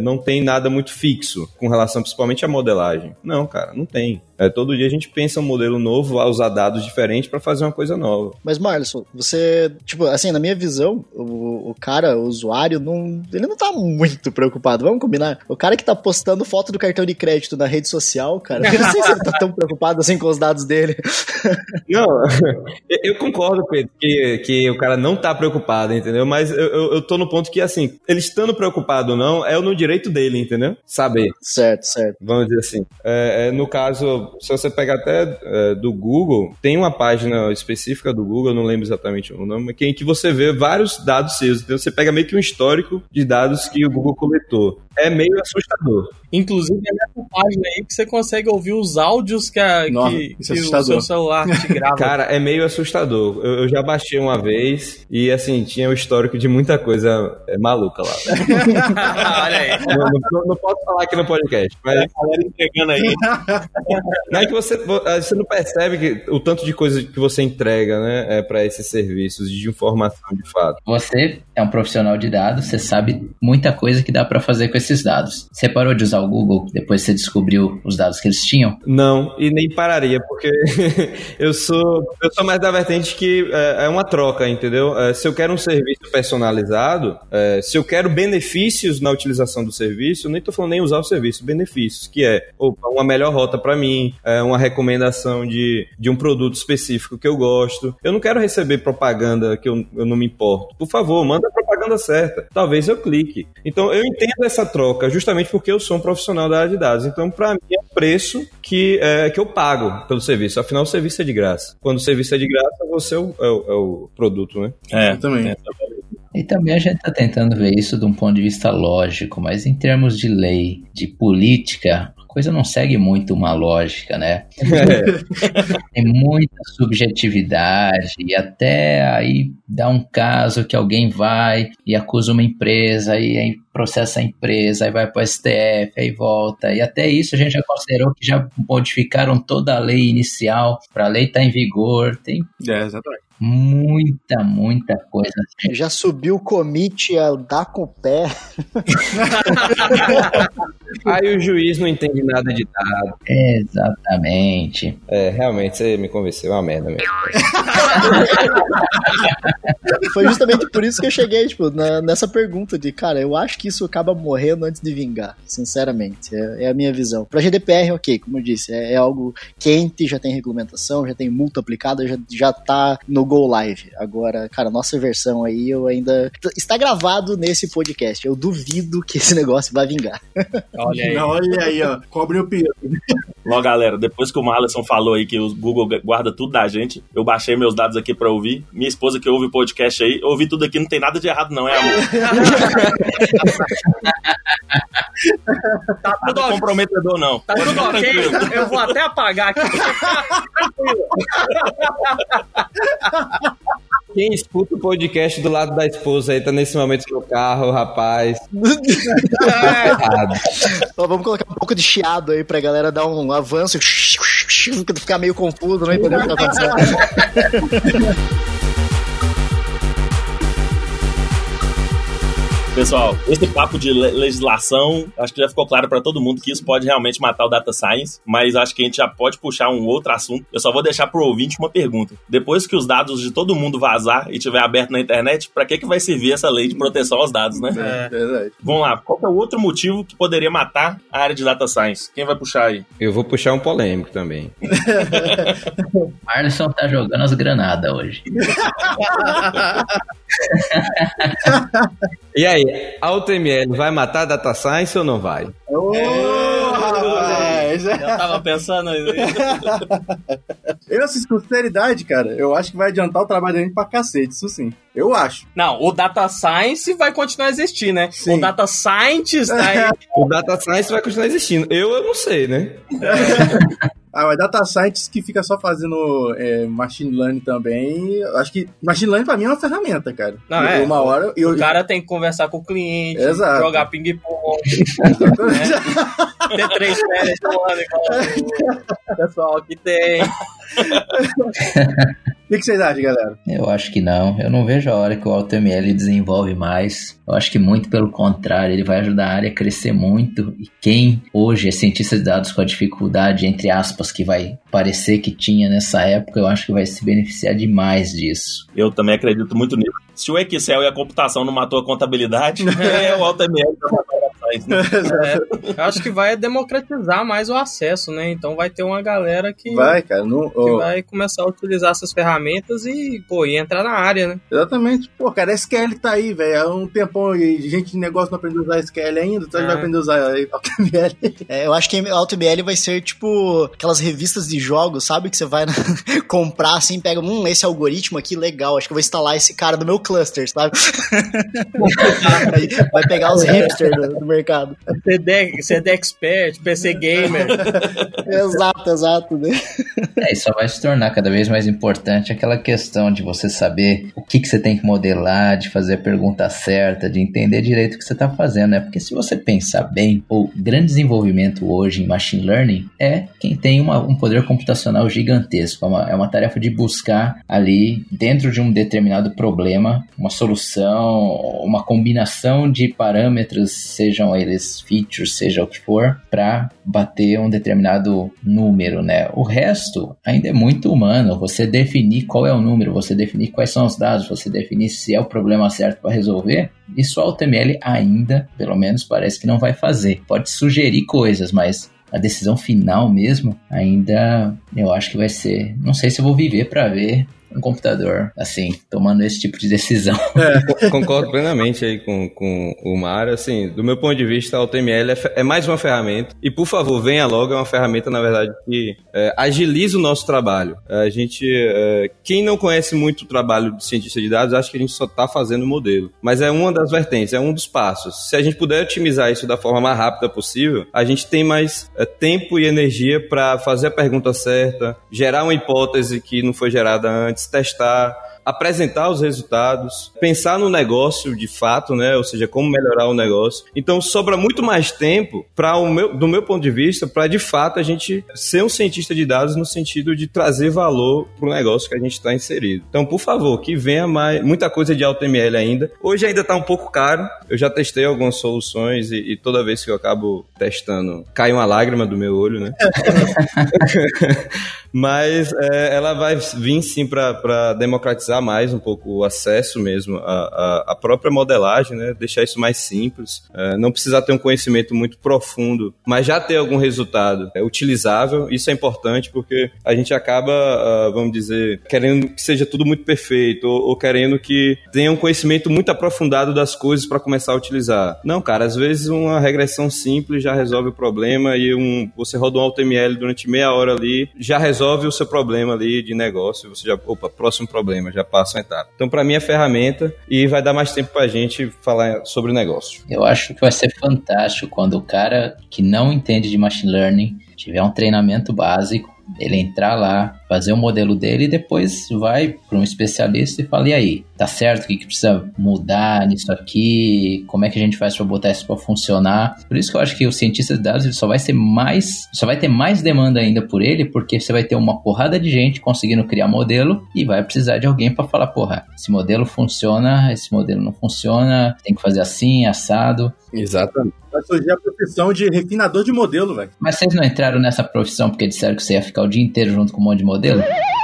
não tem nada muito fixo com relação principalmente à modelagem. Não, cara, não tem. É, todo dia a gente pensa um modelo novo, vai usar dados diferentes para fazer uma coisa nova. Mas, Marlon, você, tipo, assim, na minha visão, o, o cara, o usuário, não, ele não tá muito preocupado. Vamos combinar? O cara que tá postando foto do cartão de crédito na rede social, cara, eu não sei se ele tá tão preocupado assim com os dados dele. Não, eu concordo, Pedro, que, que o cara não tá preocupado, entendeu? Mas eu, eu, eu tô no ponto que, assim, ele estando preocupado ou não, é no direito dele, entendeu? Saber. Certo, certo. Vamos dizer assim. É, é, no caso, se você pegar até é, do Google, tem uma página específica do Google, eu não lembro exatamente o nome, em que você vê vários dados seus. Então você pega meio que um histórico de dados que o Google coletou. É meio assustador. Inclusive é nessa página aí que você consegue ouvir os áudios que, a, Nossa, que, isso é que o seu celular te grava. Cara, é meio assustador. Eu, eu já baixei uma vez e, assim, tinha o histórico de muita coisa é, maluca lá. Olha aí. não, não- não posso falar aqui no podcast, mas A galera entregando aí. não é que você, você não percebe que, o tanto de coisa que você entrega, né, é, para esses serviços de informação de fato. Você é um profissional de dados, você sabe muita coisa que dá pra fazer com esses dados. Você parou de usar o Google depois você descobriu os dados que eles tinham? Não, e nem pararia, porque eu sou eu sou mais da vertente que é, é uma troca, entendeu? É, se eu quero um serviço personalizado, é, se eu quero benefícios na utilização do serviço, nem tô falando nem usar o serviço, benefícios, que é opa, uma melhor rota para mim, é, uma recomendação de, de um produto específico que eu gosto. Eu não quero receber propaganda que eu, eu não me importo. Por favor, manda a propaganda certa. Talvez eu clique. Então eu entendo essa troca justamente porque eu sou um profissional da área de dados. Então, para mim, é o preço que, é, que eu pago pelo serviço. Afinal, o serviço é de graça. Quando o serviço é de graça, você é o, é o, é o produto, né? É, Eu também. é. E também a gente está tentando ver isso de um ponto de vista lógico, mas em termos de lei, de política, coisa não segue muito uma lógica, né? Tem muita subjetividade e até aí dá um caso que alguém vai e acusa uma empresa e aí processa a empresa, aí vai para o STF, aí volta. E até isso a gente já considerou que já modificaram toda a lei inicial para a lei estar em vigor. Tem É, exatamente. Muita, muita coisa. Já subiu o commit a dar com o pé. Aí o juiz não entende nada de dado. Exatamente. É, realmente, você me convenceu, é uma merda mesmo. Foi justamente por isso que eu cheguei, tipo, na- nessa pergunta de, cara, eu acho que isso acaba morrendo antes de vingar, sinceramente. É, é a minha visão. Pra GDPR, ok, como eu disse, é, é algo quente, já tem regulamentação, já tem multa aplicada, já, já tá no Go Live. Agora, cara, nossa versão aí, eu ainda. Está gravado nesse podcast. Eu duvido que esse negócio vai vingar. Olha aí. Olha aí, ó. Cobre o pio. Ó, galera, depois que o Marlison falou aí que o Google guarda tudo da gente, eu baixei meus dados aqui pra ouvir. Minha esposa que ouve o podcast aí, eu ouvi tudo aqui, não tem nada de errado, não, é amor? Tá tudo Nada ok. comprometedor, não. Tá Pode tudo ok? tranquilo. Eu vou até apagar aqui. Quem escuta o podcast do lado da esposa aí, tá nesse momento no carro, rapaz. Então, vamos colocar um pouco pouco de chiado aí pra galera dar um avanço, ficar meio confuso, não entender o que tá acontecendo. Pessoal, esse papo de le legislação, acho que já ficou claro para todo mundo que isso pode realmente matar o data science, mas acho que a gente já pode puxar um outro assunto. Eu só vou deixar pro ouvinte uma pergunta. Depois que os dados de todo mundo vazar e tiver aberto na internet, para que que vai servir essa lei de proteção aos dados, né? É, verdade. Vamos lá, qual é o outro motivo que poderia matar a área de data science? Quem vai puxar aí? Eu vou puxar um polêmico também. Arlisson tá jogando as granadas hoje. E aí, a UTML vai matar a data science ou não vai? Ô, rapaz! Eu tava pensando nisso. Eu, assim, com sinceridade, cara, eu acho que vai adiantar o trabalho da gente pra cacete, isso sim. Eu acho. Não, o Data Science vai continuar a existir, né? Sim. O Data Scientist aí. O data science vai continuar existindo. Eu, eu não sei, né? Ah, mas data scientist que fica só fazendo é, machine learning também, acho que machine learning pra mim é uma ferramenta, cara. Não, E é. Uma hora... Eu, O cara tem que conversar com o cliente, Exato. jogar ping-pong, ter três férias no ano igual o pessoal que tem. O que, vocês acham, galera? Eu acho que não. Eu não vejo a hora que o AutoML desenvolve mais. Eu acho que muito pelo contrário, ele vai ajudar a área a crescer muito. E quem hoje é cientista de dados com a dificuldade, entre aspas, que vai parecer que tinha nessa época, eu acho que vai se beneficiar demais disso. Eu também acredito muito nisso. Se o Excel e a computação não matou a contabilidade, é o AutoML que vai matar science, né? É, eu acho que vai democratizar mais o acesso, né? Então vai ter uma galera que Vai, cara. Não, que ó, vai começar a utilizar essas ferramentas e, pô, e entrar na área, né? Exatamente. Pô, cara, SQL tá aí, velho. Há um tempão e gente de negócio não aprendeu a usar SQL ainda, então a gente É. vai aprender a usar HTML. É, eu acho que a AutoML vai ser tipo aquelas revistas de jogos, sabe? Que você vai na- comprar assim, pega, hum, esse algoritmo aqui, legal, acho que eu vou instalar esse cara no meu cluster, sabe? Vai pegar os hipsters do, do mercado. CD, CD Expert, PC Gamer. Exato, exato, né? É, e só vai se tornar cada vez mais importante aquela questão de você saber o que, que você tem que modelar, de fazer a pergunta certa, de entender direito o que você está fazendo, né? Porque se você pensar bem, o grande desenvolvimento hoje em machine learning é quem tem uma- um poder computacional gigantesco. É uma, é uma tarefa de buscar ali, dentro de um determinado problema, uma solução, uma combinação de parâmetros, sejam eles features, seja o que for, para bater um determinado número, né? O resto ainda é muito humano. Você definir qual é o número, você definir quais são os dados, você definir se é o problema certo para resolver. Isso a AutoML ainda, pelo menos, parece que não vai fazer. Pode sugerir coisas, mas a decisão final mesmo, ainda eu acho que vai ser. Não sei se eu vou viver para ver um computador assim, tomando esse tipo de decisão. Co- Concordo plenamente aí com, com o Mário. Assim, do meu ponto de vista, a UTML é, é mais uma ferramenta. E, por favor, venha logo. É uma ferramenta, na verdade, que é, agiliza o nosso trabalho. A gente, é, quem não conhece muito o trabalho de cientista de dados, acha que a gente só está fazendo modelo. Mas é uma das vertentes, é um dos passos. Se a gente puder otimizar isso da forma mais rápida possível, a gente tem mais é, tempo e energia para fazer a pergunta certa, gerar uma hipótese que não foi gerada antes, testar, apresentar os resultados, pensar no negócio de fato, né? Ou seja, como melhorar o negócio. Então sobra muito mais tempo para o meu, do meu ponto de vista, para de fato a gente ser um cientista de dados no sentido de trazer valor para o negócio que a gente está inserido. Então, por favor, que venha mais muita coisa de AutoML ainda. Hoje ainda está um pouco caro. Eu já testei algumas soluções e, e toda vez que eu acabo testando, cai uma lágrima do meu olho, né? Mas é, ela vai vir sim para democratizar mais um pouco o acesso mesmo à, à- à própria modelagem, né? Deixar isso mais simples. É, não precisar ter um conhecimento muito profundo, mas já ter algum resultado é, utilizável. Isso é importante porque a gente acaba, ah, vamos dizer, querendo que seja tudo muito perfeito ou, ou querendo que tenha um conhecimento muito aprofundado das coisas para começar a utilizar. Não, cara, às vezes uma regressão simples já resolve o problema e um, você roda um AutoML durante meia hora ali, já resolve o seu problema ali de negócio, você já, opa, próximo problema, já passa uma etapa. Então, para mim é ferramenta e vai dar mais tempo para a gente falar sobre o negócio. Eu acho que vai ser fantástico quando o cara que não entende de machine learning tiver um treinamento básico Ele entrar lá, fazer o modelo dele e depois vai para um especialista e fala: e aí, tá certo? O que, que precisa mudar nisso aqui? Como é que a gente faz para botar isso para funcionar? Por isso que eu acho que o cientista de dados ele só vai ser mais, só vai ter mais demanda ainda por ele, porque você vai ter uma porrada de gente conseguindo criar modelo e vai precisar de alguém para falar: porra, esse modelo funciona, esse modelo não funciona, tem que fazer assim, assado. Exatamente. Vai surgir a profissão de refinador de modelo, velho. Mas vocês não entraram nessa profissão porque disseram que você ia ficar o dia inteiro junto com um monte de modelo?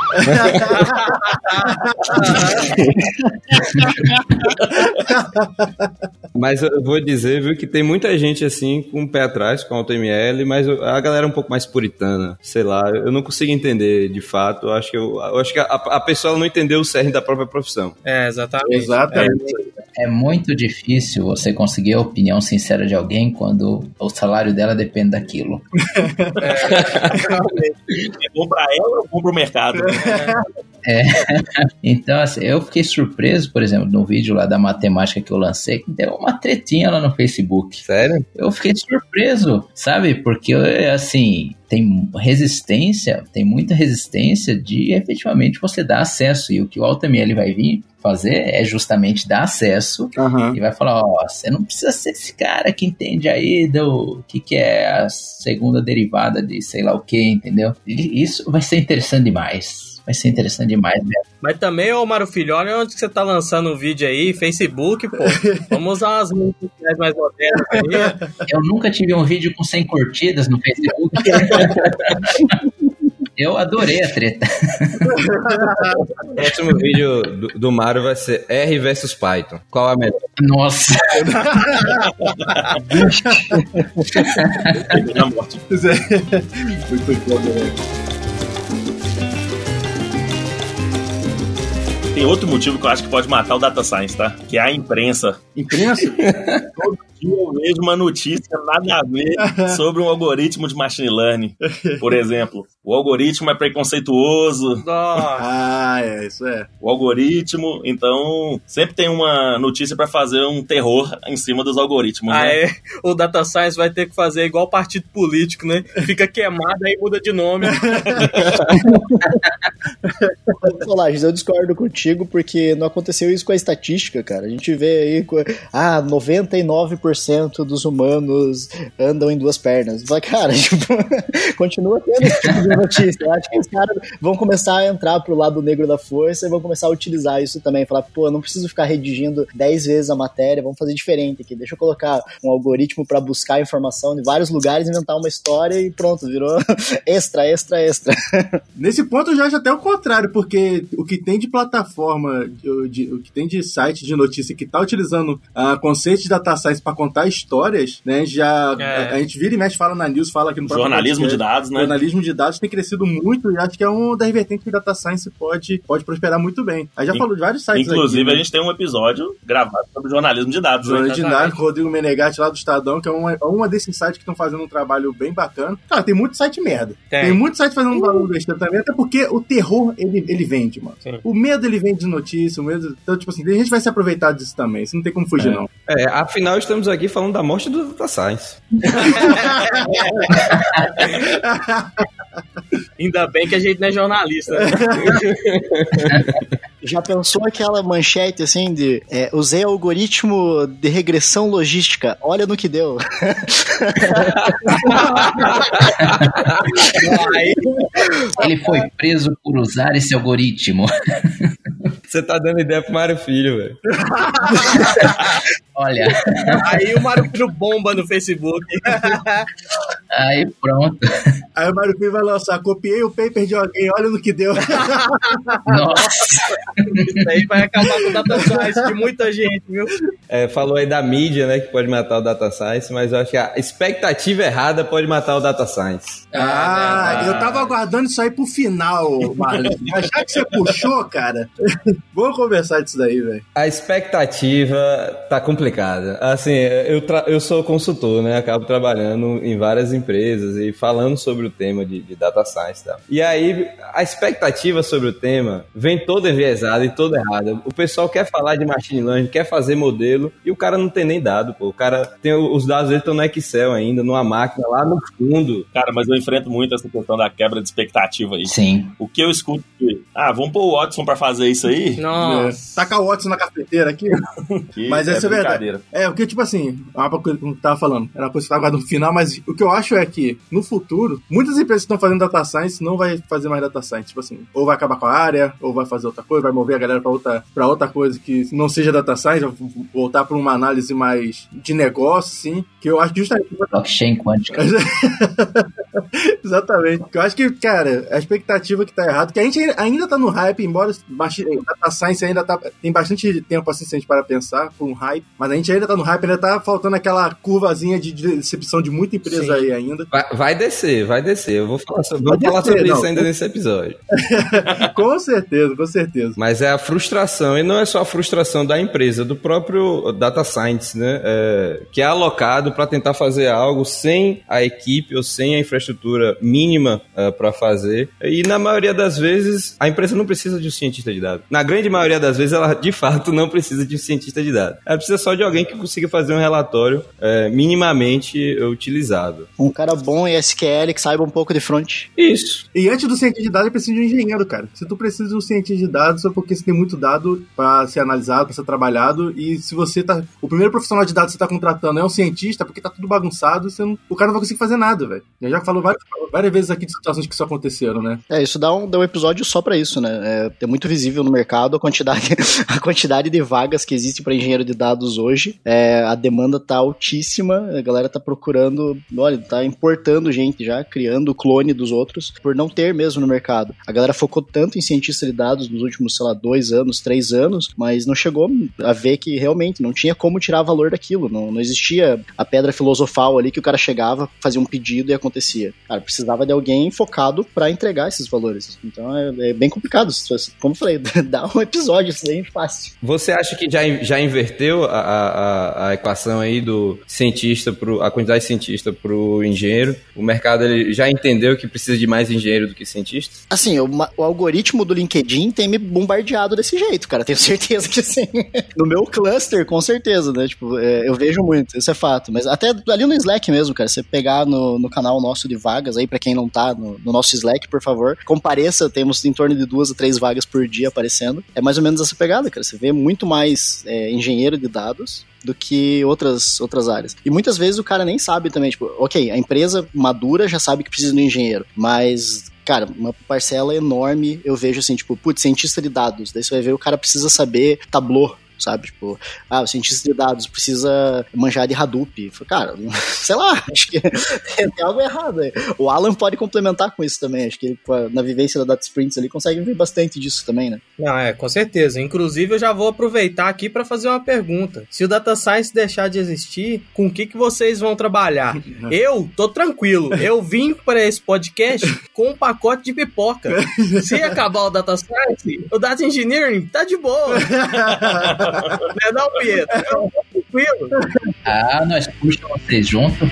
Mas eu vou dizer, viu, que tem muita gente assim com o pé atrás com a AutoML, mas a galera é um pouco mais puritana. Sei lá, eu não consigo entender de fato. Eu acho que, eu, eu acho que a, a pessoa não entendeu o cerne da própria profissão. É, exatamente. Exatamente. É muito difícil você conseguir a opinião sincera de alguém quando o salário dela depende daquilo. É bom pra ela ou é bom pro mercado? Então, assim, eu fiquei surpreso, por exemplo, no vídeo lá da matemática que eu lancei, que deu uma tretinha lá no Facebook. Sério? Eu fiquei surpreso, sabe? Porque, assim, tem resistência, tem muita resistência de efetivamente você dar acesso. E o que o AutoML vai vir fazer é justamente dar acesso Aham. e vai falar, ó, você não precisa ser esse cara que entende aí do que, que é a segunda derivada de sei lá o que, entendeu? E isso vai ser interessante demais. Vai ser interessante demais mesmo. Mas também, ô Mário Filho, olha onde que você tá lançando o vídeo aí, Facebook, pô. Vamos usar umas redes sociais mais modernas aí. Eu nunca tive um vídeo com 100 curtidas no Facebook. Eu adorei a treta. O próximo vídeo do, do Mario vai ser R versus Python. Qual a melhor? Nossa, Na morte. Muito velho. Tem outro motivo que eu acho que pode matar o data science, tá? Que é a imprensa. Imprensa? Dia eu vejo uma notícia nada a ver sobre um algoritmo de machine learning. Por exemplo, o algoritmo é preconceituoso, Nossa. Ah, é, isso é. o algoritmo, então sempre tem uma notícia pra fazer um terror em cima dos algoritmos, né? Aí o Data Science vai ter que fazer igual partido político, né? Fica queimado aí muda de nome. Solages, eu discordo contigo porque não aconteceu isso com a estatística, cara. A gente vê aí, ah, 99% dos humanos andam em duas pernas. Fala, cara, tipo, continua tendo esse tipo de notícia. Eu acho que os caras vão começar a entrar pro lado negro da força e vão começar a utilizar isso também. Falar, pô, eu não preciso ficar redigindo 10 vezes a matéria, vamos fazer diferente aqui. Deixa eu colocar um algoritmo pra buscar informação de vários lugares, inventar uma história e pronto, virou extra, extra, extra. Nesse ponto eu já acho até o contrário, porque o que tem de plataforma, de- de- o que tem de site de notícia que tá utilizando a conceito de data science para contar histórias, né? Já É. a, a gente vira e mexe, fala na news, fala aqui no Jornalismo de podcast. dados, né? jornalismo de dados tem crescido muito e acho que é uma das vertentes que data science pode, pode prosperar muito bem. Aí já In- falou de vários sites Inclusive, aqui, a né? gente tem um episódio gravado sobre jornalismo de dados. né? Jornalismo de dados, Rodrigo Menegatti lá do Estadão, que é uma, é uma desses sites que estão fazendo um trabalho bem bacana. Cara, tem muito site merda. Tem. Tem, muito site fazendo um valor besteira também, até porque o terror, ele, ele vende, mano. Sim. O medo, ele vende de notícia, o medo... Então, tipo assim, a gente vai se aproveitar disso também, isso não tem como fugir, não. É, afinal, estamos aqui falando da morte do Data Science. Ainda bem que a gente não é jornalista. né? Já pensou aquela manchete assim de é, usei algoritmo de regressão logística, olha no que deu. Ele foi preso por usar esse algoritmo. Você tá dando ideia pro Mário Filho, velho. Olha, aí o Mário Filho bomba no Facebook. aí pronto. Aí o Mário Filho vai lançar, copiei o paper de alguém, olha no que deu. Nossa, Isso aí vai acabar com o Data Science de muita gente, viu? É, falou aí da mídia, né, que pode matar o Data Science, mas eu acho que a expectativa errada pode matar o Data Science. Ah, Ah, eu tava aguardando isso aí pro final, Marlon. Mas já que você puxou, cara, vamos conversar disso daí, velho. A expectativa tá complicada complicado. Assim, eu, tra- eu sou consultor, né? Acabo trabalhando em várias empresas e falando sobre o tema de, de data science e tal. E aí, a expectativa sobre o tema vem toda enviesada e toda errada. O pessoal quer falar de machine learning, quer fazer modelo e o cara não tem nem dado, pô. O cara tem os dados dele estão no Excel ainda, numa máquina lá no fundo. Cara, mas eu enfrento muito essa questão da quebra de expectativa aí. Sim. O que eu escuto de, ah, vamos pôr o Watson pra fazer isso aí? Nossa. É, tacar o Watson na cafeteira aqui. Que Mas essa é verdade. Brincadeira. É, porque, tipo assim, é uma coisa que eu tava falando, era uma coisa que eu tava guardando no final, mas o que eu acho é que, no futuro, muitas empresas que estão fazendo data science não vai fazer mais data science. Tipo assim, ou vai acabar com a área, ou vai fazer outra coisa, vai mover a galera pra outra, pra outra coisa que não seja data science, vai voltar pra uma análise mais de negócio, assim, que eu acho que justamente Blockchain quântica. Exatamente. Eu acho que, cara, a expectativa que tá errado, que a gente ainda- tá no hype, embora data science ainda tá, tem bastante tempo assim se a gente para pensar, com um hype, mas a gente ainda tá no hype, ainda tá faltando aquela curvazinha de decepção de muita empresa Sim. aí ainda. Vai, vai descer, vai descer. Eu vou falar sobre, vou falar descer, sobre não. isso ainda nesse episódio. com certeza, com certeza. Mas é a frustração, e não é só a frustração da empresa, do próprio data science, né? É, que é alocado para tentar fazer algo sem a equipe ou sem a infraestrutura mínima para fazer. E na maioria das vezes, a empresa não precisa de um cientista de dados. Na grande maioria das vezes, ela de fato não precisa de um cientista de dados. Ela precisa só de alguém que consiga fazer um relatório é, minimamente utilizável. Um cara bom em SQL que saiba um pouco de front. Isso. E antes do cientista de dados, precisa de um engenheiro, cara. Se tu precisa de um cientista de dados, é porque você tem muito dado pra ser analisado, pra ser trabalhado. E se você tá. O primeiro profissional de dados que você tá contratando é um cientista, porque tá tudo bagunçado, você não- o cara não vai conseguir fazer nada, velho. Eu já falou várias, várias vezes aqui de situações que isso aconteceram, né? É, isso dá um, dá um episódio só pra isso, né? É, é muito visível no mercado a quantidade, a quantidade de vagas que existe pra engenheiro de dados hoje. É, a demanda tá altíssima, a galera tá procurando, olha, tá importando gente já, criando clone dos outros, por não ter mesmo no mercado. A galera focou tanto em cientista de dados nos últimos, sei lá, dois anos, três anos, mas não chegou a ver que realmente não tinha como tirar valor daquilo. Não, não existia a pedra filosofal ali que o cara chegava, fazia um pedido e acontecia. Cara, precisava de alguém focado pra entregar esses valores. Então é, é bem complicado. Como eu falei, dá um episódio isso aí fácil. Você acha que já, já inverteu a, a, a equação aí do cientista pro a quantidade de cientista pro engenheiro? O mercado ele já entendeu que precisa de mais engenheiro do que cientista? Assim, o, o algoritmo do LinkedIn tem me bombardeado desse jeito, cara. Tenho certeza que sim. No meu cluster, com certeza, né? Tipo, é, eu vejo muito, isso é fato. Mas até ali no Slack mesmo, cara. Você pegar no, no canal nosso de vagas aí, pra quem não tá no, no nosso Slack, por favor, compareça. Temos em torno de duas a três vagas por dia aparecendo. É mais ou menos essa pegada, cara. Você vê muito mais é, engenheiro de dados do que outras, outras áreas. E muitas vezes o cara nem sabe também, tipo, ok, a empresa madura já sabe que precisa de um engenheiro, mas cara, uma parcela enorme eu vejo assim, tipo, putz, cientista de dados. Daí você vai ver o cara precisa saber Tableau, sabe? Tipo, ah, o cientista de dados precisa manjar de Hadoop. Cara, sei lá, acho que tem algo errado aí. O Alan pode complementar com isso também. Acho que ele, na vivência da Data Sprints ali, consegue ver bastante disso também, né? Não, é, com certeza. Inclusive, eu já vou aproveitar aqui para fazer uma pergunta. Se o Data Science deixar de existir, com o que, que vocês vão trabalhar? Eu tô tranquilo. Eu vim para esse podcast com um pacote de pipoca. Se acabar o Data Science, o Data Engineering tá de boa. Não é não, Pietro? Tranquilo. Ah, nós puxamos vocês juntos.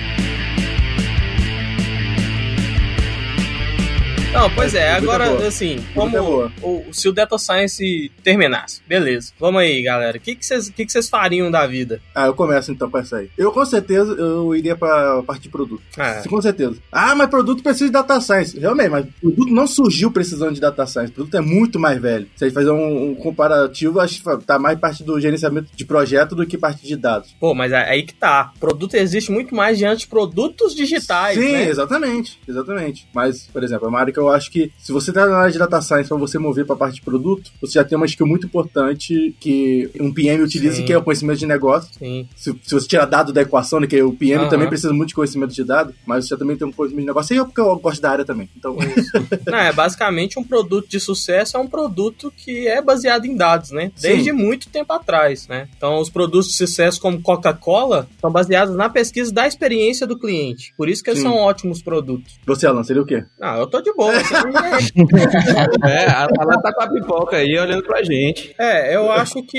Não, pois é, Pergunta agora, boa. assim, como o, se o Data Science terminasse, beleza. Vamos aí, galera. O que que vocês que que vocês fariam da vida? Ah, eu começo então com essa aí. Eu com certeza eu iria pra parte de produto. Ah, Com certeza. Ah, mas produto precisa de data science. Realmente, mas produto não surgiu precisando de data science. O produto é muito mais velho. Se a gente fazer um, um comparativo, acho que tá mais parte do gerenciamento de projeto do que parte de dados. pô, mas é aí que tá. Produto existe muito mais diante de produtos digitais, Sim, né? exatamente. Exatamente. Mas, por exemplo, é uma área que eu acho que se você tá na área de data science pra você mover pra parte de produto, você já tem uma skill muito importante que um PM utiliza, Sim. que é o conhecimento de negócio. Sim. Se, se você tirar dado da equação, né, que o PM Aham. também precisa muito de conhecimento de dado, mas você também tem um conhecimento de negócio. E eu, porque eu gosto da área também. Então, Não, é basicamente um produto de sucesso é um produto que é baseado em dados, né? Desde muito tempo atrás, né? Então, os produtos de sucesso como Coca-Cola são baseados na pesquisa da experiência do cliente. Por isso que eles Sim. são ótimos produtos. você, Alan, seria o quê? Ah, eu tô de boa. É. É, a Tala tá com a pipoca aí olhando pra gente. É, eu acho que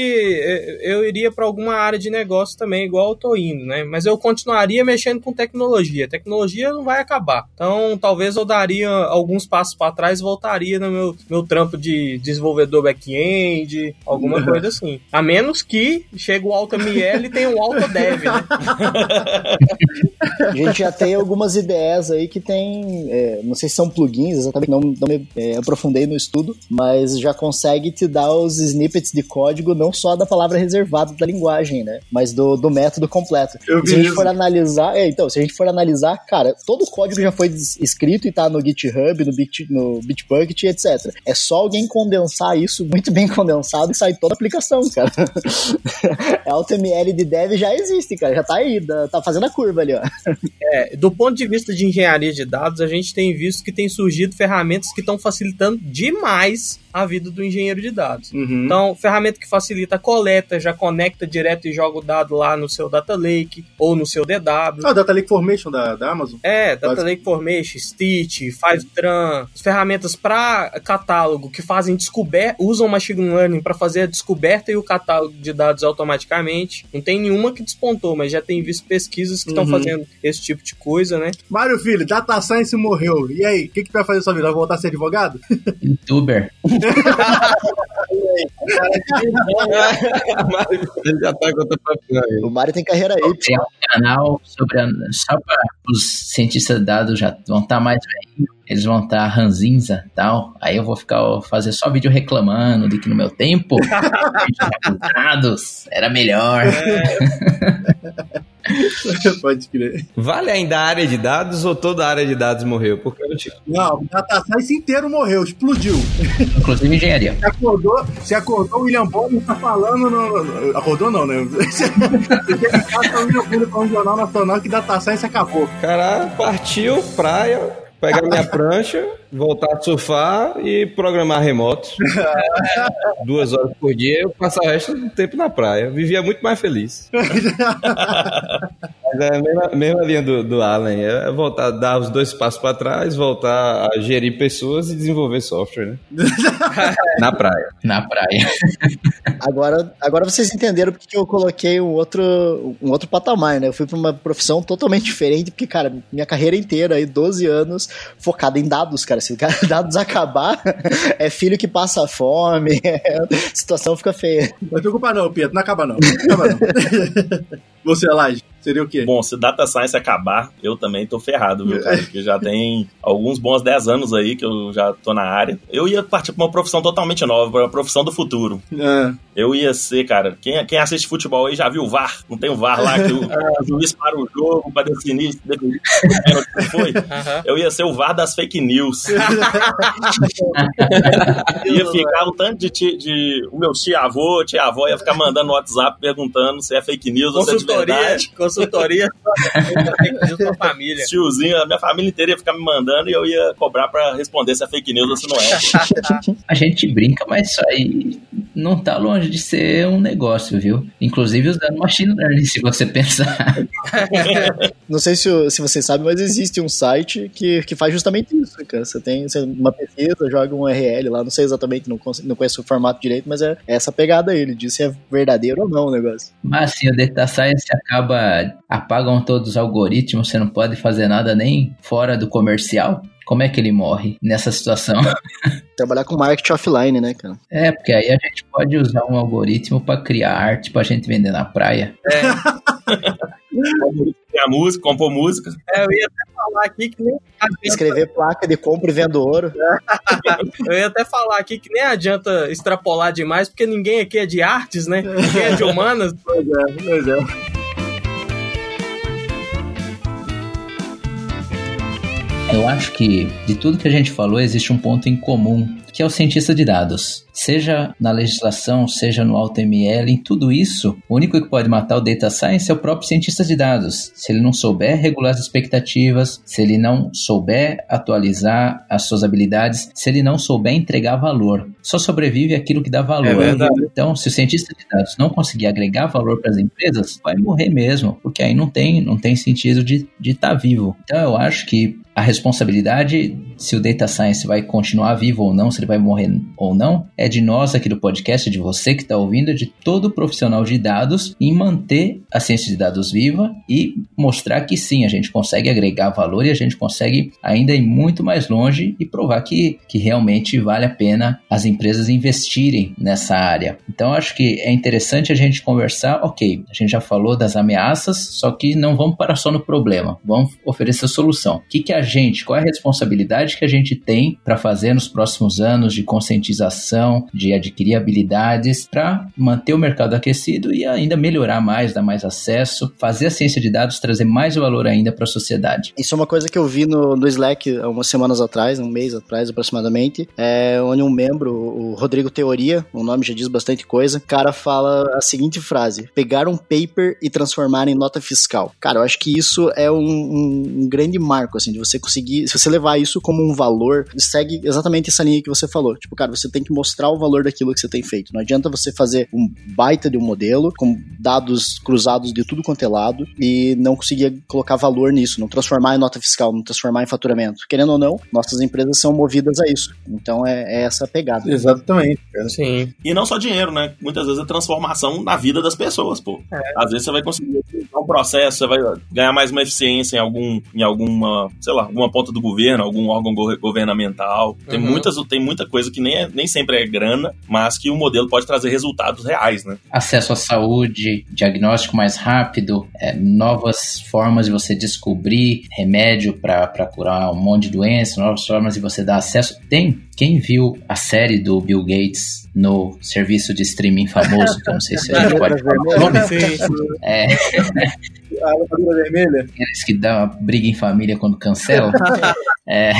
eu iria para alguma área de negócio também, igual eu tô indo, né? Mas eu continuaria mexendo com tecnologia. Tecnologia não vai acabar. Então, talvez eu daria alguns passos para trás e voltaria no meu, meu trampo de desenvolvedor back-end, alguma coisa assim. A menos que chegue o AutoML e tenha o AutoDev, né? A gente já tem algumas ideias aí que tem, é, não sei se são plugins, exatamente, não, não me é, aprofundei no estudo, mas já consegue te dar os snippets de código não só da palavra reservada da linguagem, né? Mas do, do método completo. Eu se a gente isso. for analisar, é, então, se a gente for analisar, cara, todo o código já foi escrito e tá no GitHub, no, Bit, no Bitbucket, etc. É só alguém condensar isso muito bem condensado e sai toda a aplicação, cara. É AutoML de dev já existe, cara, já tá aí, tá fazendo a curva ali, ó. É, do ponto de vista de engenharia de dados, a gente tem visto que tem surgido ferramentas que estão facilitando demais a vida do engenheiro de dados. Uhum. Então, ferramenta que facilita a coleta, já conecta direto e joga o dado lá no seu Data Lake ou no seu DW. Ah, Data Lake Formation da, da Amazon. É, Data Lake Formation, Stitch, Fivetran, as ferramentas para catálogo que fazem descoberta, usam machine learning para fazer a descoberta e o catálogo de dados automaticamente. Não tem nenhuma que despontou, mas já tem visto pesquisas que estão Uhum. fazendo esse tipo de coisa, né? Mário Filho, Data Science morreu. E aí, o que, que tu vai fazer na sua vida? Vai voltar a ser advogado? Youtuber. Ele já tá com outra papinha aí. O Mario tem carreira aí, Tem um canal sobre. a- só para os cientistas de dados já vão estar mais velhinhos. Eles vão estar ranzinza e tal. Aí eu vou ficar fazer só vídeo reclamando de que no meu tempo dados era melhor. Pode crer. Vale ainda a área de dados ou toda a área de dados morreu? Porque eu te... Não, o Data Science inteiro morreu, explodiu. Inclusive engenharia. Se acordou, se acordou, o William Bonner tá falando no... Acordou não, né? Você chega em casa, tá o William Bonner falando no Jornal Nacional que Data Science acabou. Cara, partiu, praia, pegar minha prancha, voltar a surfar e programar remoto. Duas horas por dia, eu passo o resto do tempo na praia. Vivia muito mais feliz. Mas é a mesma, mesma linha do, do Allen. É voltar, dar os dois passos para trás, voltar a gerir pessoas e desenvolver software, né? na praia. Na praia. Agora, agora vocês entenderam porque que eu coloquei um outro, um outro patamar, né? Eu fui para uma profissão totalmente diferente, porque, cara, minha carreira inteira aí, 12 anos, focada em dados, cara. Se o cara- dados acabar, é filho que passa fome, a situação fica feia. Não se preocupa não, Pedro, não acaba não. Não acaba não. Você, Laje, seria o quê? Bom, se Data Science acabar, eu também tô ferrado, viu, cara? Porque já tem alguns bons 10 anos aí que eu já tô na área. Eu ia partir pra uma profissão totalmente nova, pra uma profissão do futuro. Ah, Eu ia ser, cara, quem, quem assiste futebol aí já viu o VAR? Não tem o VAR lá que o, o juiz para o jogo pra definir se definir pênalti foi? Eu ia ser o VAR das fake news. ia ficar um tanto de, de o meu tia-avô, tia-avó ia ficar mandando no WhatsApp perguntando se é fake news ou se é de Consultoria, consultoria sua família. Tiozinho, a minha família inteira ia ficar me mandando e eu ia cobrar pra responder se é fake news ou se não é. A gente brinca, mas isso aí não tá longe de ser um negócio, viu? Inclusive usando machine learning, se você pensar. Não sei se, se vocês sabem, mas existe um site que, que faz justamente isso, cara. Você tem você- uma pesquisa, joga um URL lá, não sei exatamente, não, não conheço o formato direito, mas é essa pegada aí. Ele diz se é verdadeiro ou não o negócio. Mas assim, o data science acaba. Apagam todos os algoritmos, você não pode fazer nada nem fora do comercial. Como é que ele morre nessa situação? Trabalhar com marketing offline, né, cara? É, porque aí a gente pode usar um algoritmo para criar arte pra gente vender na praia. Tem a música, compor música. É, eu ia até falar aqui que nem adianta, Escrever placa de compra e venda ouro. eu ia até falar aqui que nem adianta extrapolar demais, porque ninguém aqui é de artes, né? Ninguém é de humanas. pois é, pois é. Eu acho que de tudo que a gente falou existe um ponto em comum, que é o cientista de dados. seja na legislação, seja no AutoML, em tudo isso, o único que pode matar o data science é o próprio cientista de dados. Se ele não souber regular as expectativas, se ele não souber atualizar as suas habilidades, se ele não souber entregar valor. Só sobrevive aquilo que dá valor. É. Então, se o cientista de dados não conseguir agregar valor para as empresas, vai morrer mesmo, porque aí não tem, não tem sentido de estar tá vivo. Então, eu acho que a responsabilidade se o data science vai continuar vivo ou não, se ele vai morrer ou não, é de nós aqui do podcast, de você que está ouvindo, de todo profissional de dados em manter a ciência de dados viva e mostrar que sim, a gente consegue agregar valor e a gente consegue ainda ir muito mais longe e provar que, que realmente vale a pena as empresas investirem nessa área. Então acho que é interessante a gente conversar, ok, a gente já falou das ameaças, só que não vamos parar só no problema, vamos oferecer solução. O que, que a gente, qual é a responsabilidade que a gente tem para fazer nos próximos anos de conscientização, de adquirir habilidades para manter o mercado aquecido e ainda melhorar mais, dar mais acesso, fazer a ciência de dados trazer mais valor ainda para a sociedade. Isso é uma coisa que eu vi no, no Slack há umas semanas atrás, um mês atrás aproximadamente, é, onde um membro, o Rodrigo Teoria, o nome já diz bastante coisa, o cara fala a seguinte frase: pegar um paper e transformar em nota fiscal. Cara, eu acho que isso é um, um, um grande marco, assim, de você conseguir, se você levar isso como um valor, segue exatamente essa linha que você falou. Tipo, cara, você tem que mostrar o valor daquilo que você tem feito. Não adianta você fazer um baita de um modelo com dados cruzados de tudo quanto é lado e não conseguir colocar valor nisso, não transformar em nota fiscal, não transformar em faturamento. Querendo ou não, nossas empresas são movidas a isso. Então é, é essa a pegada. Exatamente. Cara. Sim. E não só dinheiro, né? Muitas vezes é transformação na vida das pessoas, pô. Às vezes você vai conseguir um processo, você vai ganhar mais uma eficiência em algum, em alguma, sei lá, alguma ponta do governo, algum órgão go- governamental. Tem Uhum. muitas, tem muita coisa que nem, é, nem sempre é grana, mas que o modelo pode trazer resultados reais, né? acesso à saúde, diagnóstico mais rápido, é, novas formas de você descobrir remédio para curar um monte de doenças, novas formas de você dar acesso. Tem quem viu a série do Bill Gates no serviço de streaming famoso, que eu não sei se a gente pode falar o nome, é, A locadora vermelha? aqueles que dá uma briga em família quando cancela. É,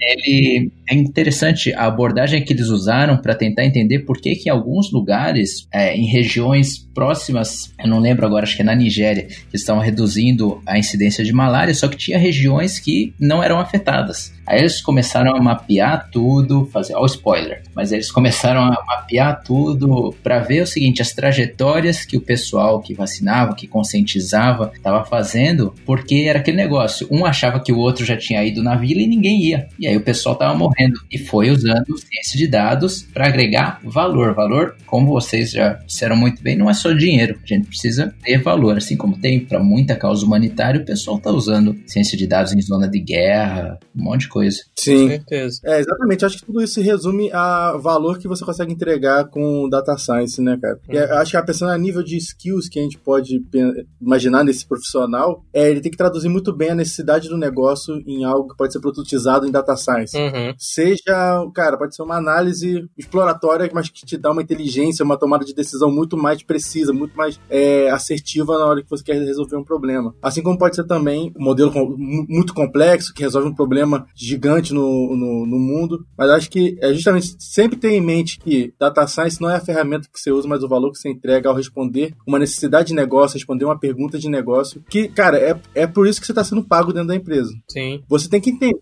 ele é interessante a abordagem que eles usaram para tentar entender por que que em alguns lugares, é, em regiões próximas, eu não lembro agora, acho que é na Nigéria, que estavam reduzindo a incidência de malária, só que tinha regiões que não eram afetadas. Aí eles começaram a mapear tudo, fazer, o spoiler, mas eles começaram a mapear tudo para ver o seguinte, as trajetórias que o pessoal que vacinava, que conscientizava, estava fazendo, porque era aquele negócio, um achava que o outro já tinha ido na vila e ninguém ia. E aí o pessoal tava morrendo e foi usando ciência de dados para agregar valor. Valor, como vocês já disseram muito bem, não é só dinheiro. A gente precisa ter valor, assim como tem para muita causa humanitária, o pessoal tá usando ciência de dados em zona de guerra, um monte de coisa. Com Sim. certeza. É, exatamente. Acho que tudo isso se resume a valor que você consegue entregar com o data science, né, cara? E eu acho que a pensando a nível de skills que a gente pode imaginar nesse profissional, é, ele tem que traduzir muito bem a necessidade do negócio em algo que pode ser produtizado em data science. Uhum. Seja, cara, pode ser uma análise exploratória, mas que te dá uma inteligência, uma tomada de decisão muito mais precisa, muito mais é, assertiva na hora que você quer resolver um problema. Assim como pode ser também um modelo com- mu- muito complexo, que resolve um problema gigante no, no, no mundo. Mas acho que é justamente sempre ter em mente que data science não é a ferramenta que você usa, mas o valor que você entrega ao responder uma necessidade de negócio, responder uma pergunta de negócio. Que, cara, é, é por isso que você está sendo pago dentro da empresa. Sim. Você tem que entender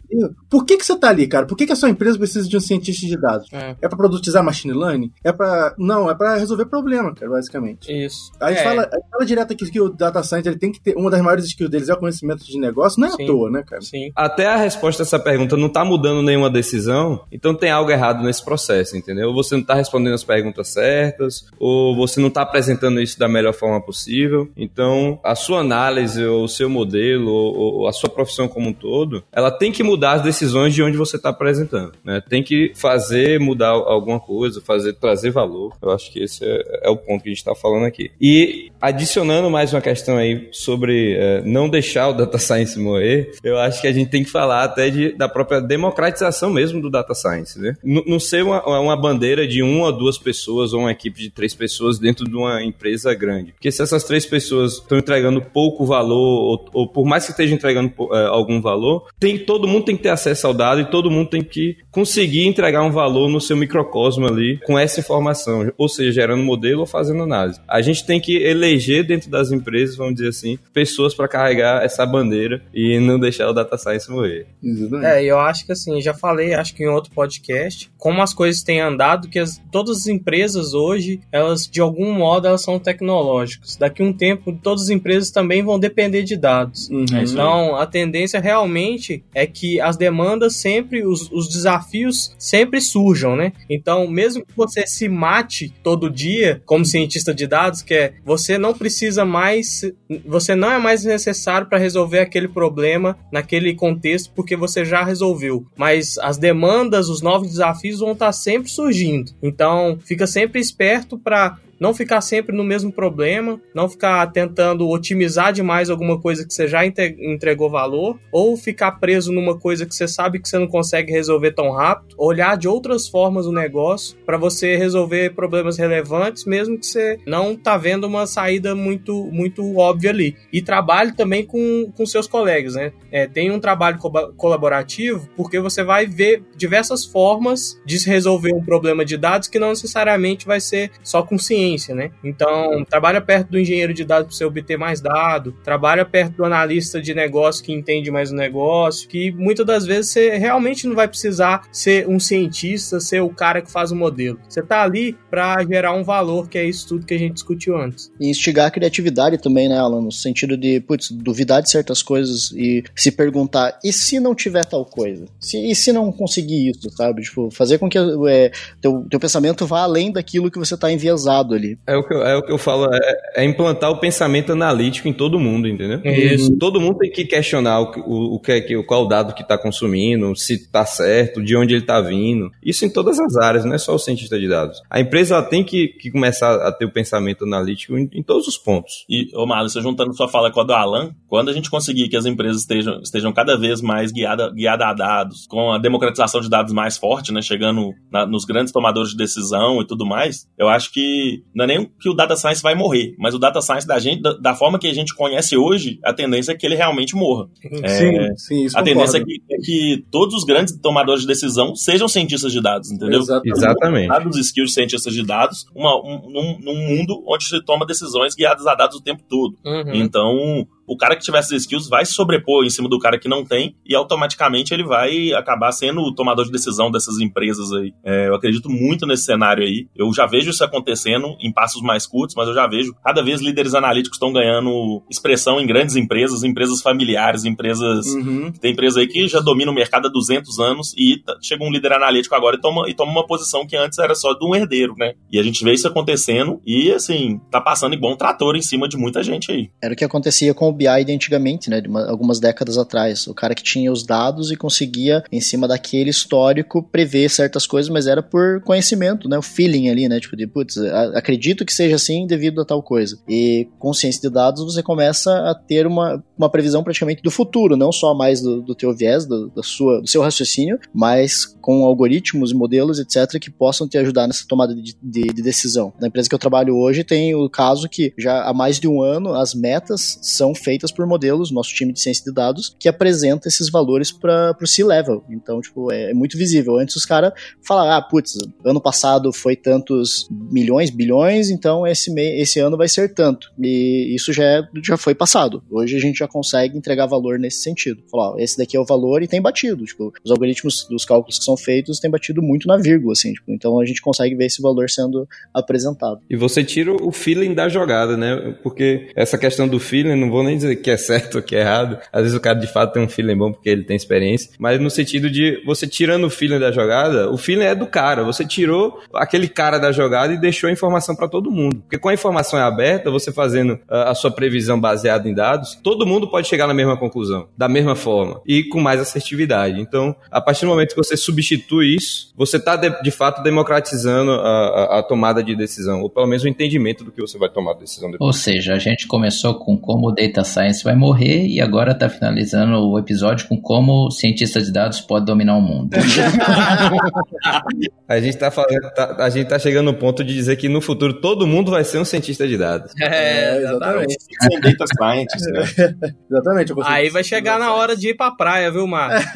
por que, que você tá ali, cara. Por que, que a sua empresa precisa de um cientista de dados? É. É pra produtizar machine learning? É pra. Não, é pra resolver problema, cara, basicamente. Isso. A gente, É. fala, a gente fala direto aqui que o data science ele tem que ter. Uma das maiores skills deles é o conhecimento de negócio. Não é Sim. à toa, né, cara? Sim. Até a resposta a essa pergunta não tá mudando nenhuma decisão, então tem algo errado nesse processo, entendeu? Você não tá respondendo as perguntas certas, ou você não tá apresentando isso da melhor forma possível. Então, a sua análise, ou o seu modelo, ou, ou a sua profissão como um todo, ela tem que mudar as decisões de onde você está apresentando, né? Tem que fazer mudar alguma coisa, fazer trazer valor. Eu acho que esse é, é o ponto que a gente está falando aqui. E adicionando mais uma questão aí sobre eh, não deixar o data science morrer, eu acho que a gente tem que falar até de, da própria democratização mesmo do data science, né? Não ser uma, uma bandeira de uma ou duas pessoas ou uma equipe de três pessoas dentro de uma empresa grande. Porque se essas três pessoas estão entregando pouco valor, ou, ou, por mais que estejam entregando é, algum valor, tem, todo mundo tem que ter acesso ao dado e todo mundo tem que conseguir entregar um valor no seu microcosmo ali com essa informação, ou seja, gerando modelo ou fazendo análise. A gente tem que eleger dentro das empresas, vamos dizer assim, pessoas para carregar essa bandeira e não deixar o data science morrer. É, eu acho que assim, já falei, acho que em outro podcast, como as coisas têm andado, que as, todas as empresas hoje, elas de algum modo elas são tecnológicas. Daqui a um tempo, todas as empresas também vão depender de dados. Uhum. Então, a tendência realmente é que as demandas sempre, os, os desafios sempre surjam, né? Então, mesmo que você se mate todo dia como cientista de dados, que é você não precisa mais, você não é mais necessário para resolver aquele problema naquele contexto, porque você já resolveu. Mas as demandas, os novos desafios vão estar sempre surgindo. Então, fica sempre esperto para não ficar sempre no mesmo problema, não ficar tentando otimizar demais alguma coisa que você já entregou valor, ou ficar preso numa coisa que você sabe que você não consegue resolver tão rápido, olhar de outras formas o negócio para você resolver problemas relevantes, mesmo que você não tá vendo uma saída muito muito óbvia ali. E trabalhe também com, com seus colegas, né? É, tem um trabalho co colaborativo porque você vai ver diversas formas de resolver um problema de dados que não necessariamente vai ser só com ciência né? Então, trabalha perto do engenheiro de dados para você obter mais dado, trabalha perto do analista de negócio que entende mais o negócio, que muitas das vezes você realmente não vai precisar ser um cientista, ser o cara que faz o modelo. Você tá ali para gerar um valor, que é isso tudo que a gente discutiu antes. E instigar a criatividade também, né, Alan? No sentido de, putz, duvidar de certas coisas e se perguntar, e se não tiver tal coisa? Se, e se não conseguir isso, sabe? Tipo, fazer com que é, teu, teu pensamento vá além daquilo que você tá enviesado ali. É o que eu, é o que eu falo, é, é implantar o pensamento analítico em todo mundo, entendeu? Isso. Todo mundo tem que questionar o, o, o que é que, qual dado que está consumindo, se está certo, de onde ele está vindo. Isso em todas as áreas, não é só o cientista de dados. A empresa tem que, que começar a ter o pensamento analítico em, em todos os pontos. E, ô Marlon, você juntando sua fala com a do Alan, quando a gente conseguir que as empresas estejam, estejam cada vez mais guiadas guiada a dados, com a democratização de dados mais forte, né, chegando na, nos grandes tomadores de decisão e tudo mais, eu acho que não é nem que o data science vai morrer, mas o data science da gente, da, da forma que a gente conhece hoje, a tendência é que ele realmente morra. Sim, É, sim, isso a tendência é que, é que todos os grandes tomadores de decisão sejam cientistas de dados, entendeu? Exatamente. Dados skills de cientistas de dados, uma, um, num, num mundo onde se toma decisões guiadas a dados o tempo todo. Uhum. Então, o cara que tiver essas skills vai se sobrepor em cima do cara que não tem e automaticamente ele vai acabar sendo o tomador de decisão dessas empresas aí. É, eu acredito muito nesse cenário aí. Eu já vejo isso acontecendo em passos mais curtos, mas eu já vejo cada vez líderes analíticos estão ganhando expressão em grandes empresas, empresas familiares, empresas. Uhum. Tem empresa aí que já domina o mercado há 200 anos e tá- chega um líder analítico agora e toma, e toma uma posição que antes era só de um herdeiro, né? E a gente vê isso acontecendo e, assim, tá passando igual um trator em cima de muita gente aí. Era o que acontecia com o BI antigamente, né? Uma- algumas décadas atrás. O cara que tinha os dados e conseguia, em cima daquele histórico, prever certas coisas, mas era por conhecimento, né? O feeling ali, né? Tipo, de, putz, acredito que seja assim devido a tal coisa. E com ciência de dados você começa a ter uma, uma previsão praticamente do futuro, não só mais do, do teu viés, do, da sua, do seu raciocínio, mas com algoritmos e modelos, etc., que possam te ajudar nessa tomada de, de- de decisão. Na empresa que eu trabalho hoje tem o caso que já há mais de um ano as metas são feitas por modelos, nosso time de ciência de dados, que apresenta esses valores para o C-level. Então, tipo, é, é muito visível. Antes os caras falavam, ah, putz, ano passado foi tantos milhões, bilhões, então esse, esse ano vai ser tanto. E isso já, é- já foi passado. Hoje a gente já consegue entregar valor nesse sentido. Falar, esse daqui é o valor e tem batido. Tipo, os algoritmos dos cálculos que são feitos têm batido muito na vírgula, assim. Tipo, então a gente consegue ver esse valor sendo apresentado. E você tira o feeling da jogada, né? Porque essa questão do feeling, não vou nem dizer que é certo ou que é errado. Às vezes o cara de fato tem um feeling bom porque ele tem experiência. Mas no sentido de você tirando o feeling da jogada, o feeling é do cara. Você tirou aquele cara da jogada e deixou a informação para todo mundo. Porque com a informação é aberta, você fazendo ah, a sua previsão baseada em dados, todo mundo pode chegar na mesma conclusão, da mesma forma e com mais assertividade. Então, a partir do momento que você substitui isso, você está de, de fato democratizando a, a- a tomada de decisão, ou pelo menos o entendimento do que você vai tomar a decisão depois. Ou seja, a gente começou com como o data science vai morrer e agora tá finalizando o episódio com como cientista de dados pode dominar o mundo. A gente tá, falando, tá- a gente tá chegando no ponto de dizer que no futuro todo mundo vai ser um cientista de dados. É, exatamente. São data scientists, né? Exatamente. Aí vai chegar na hora de ir pra praia, viu, Marcos?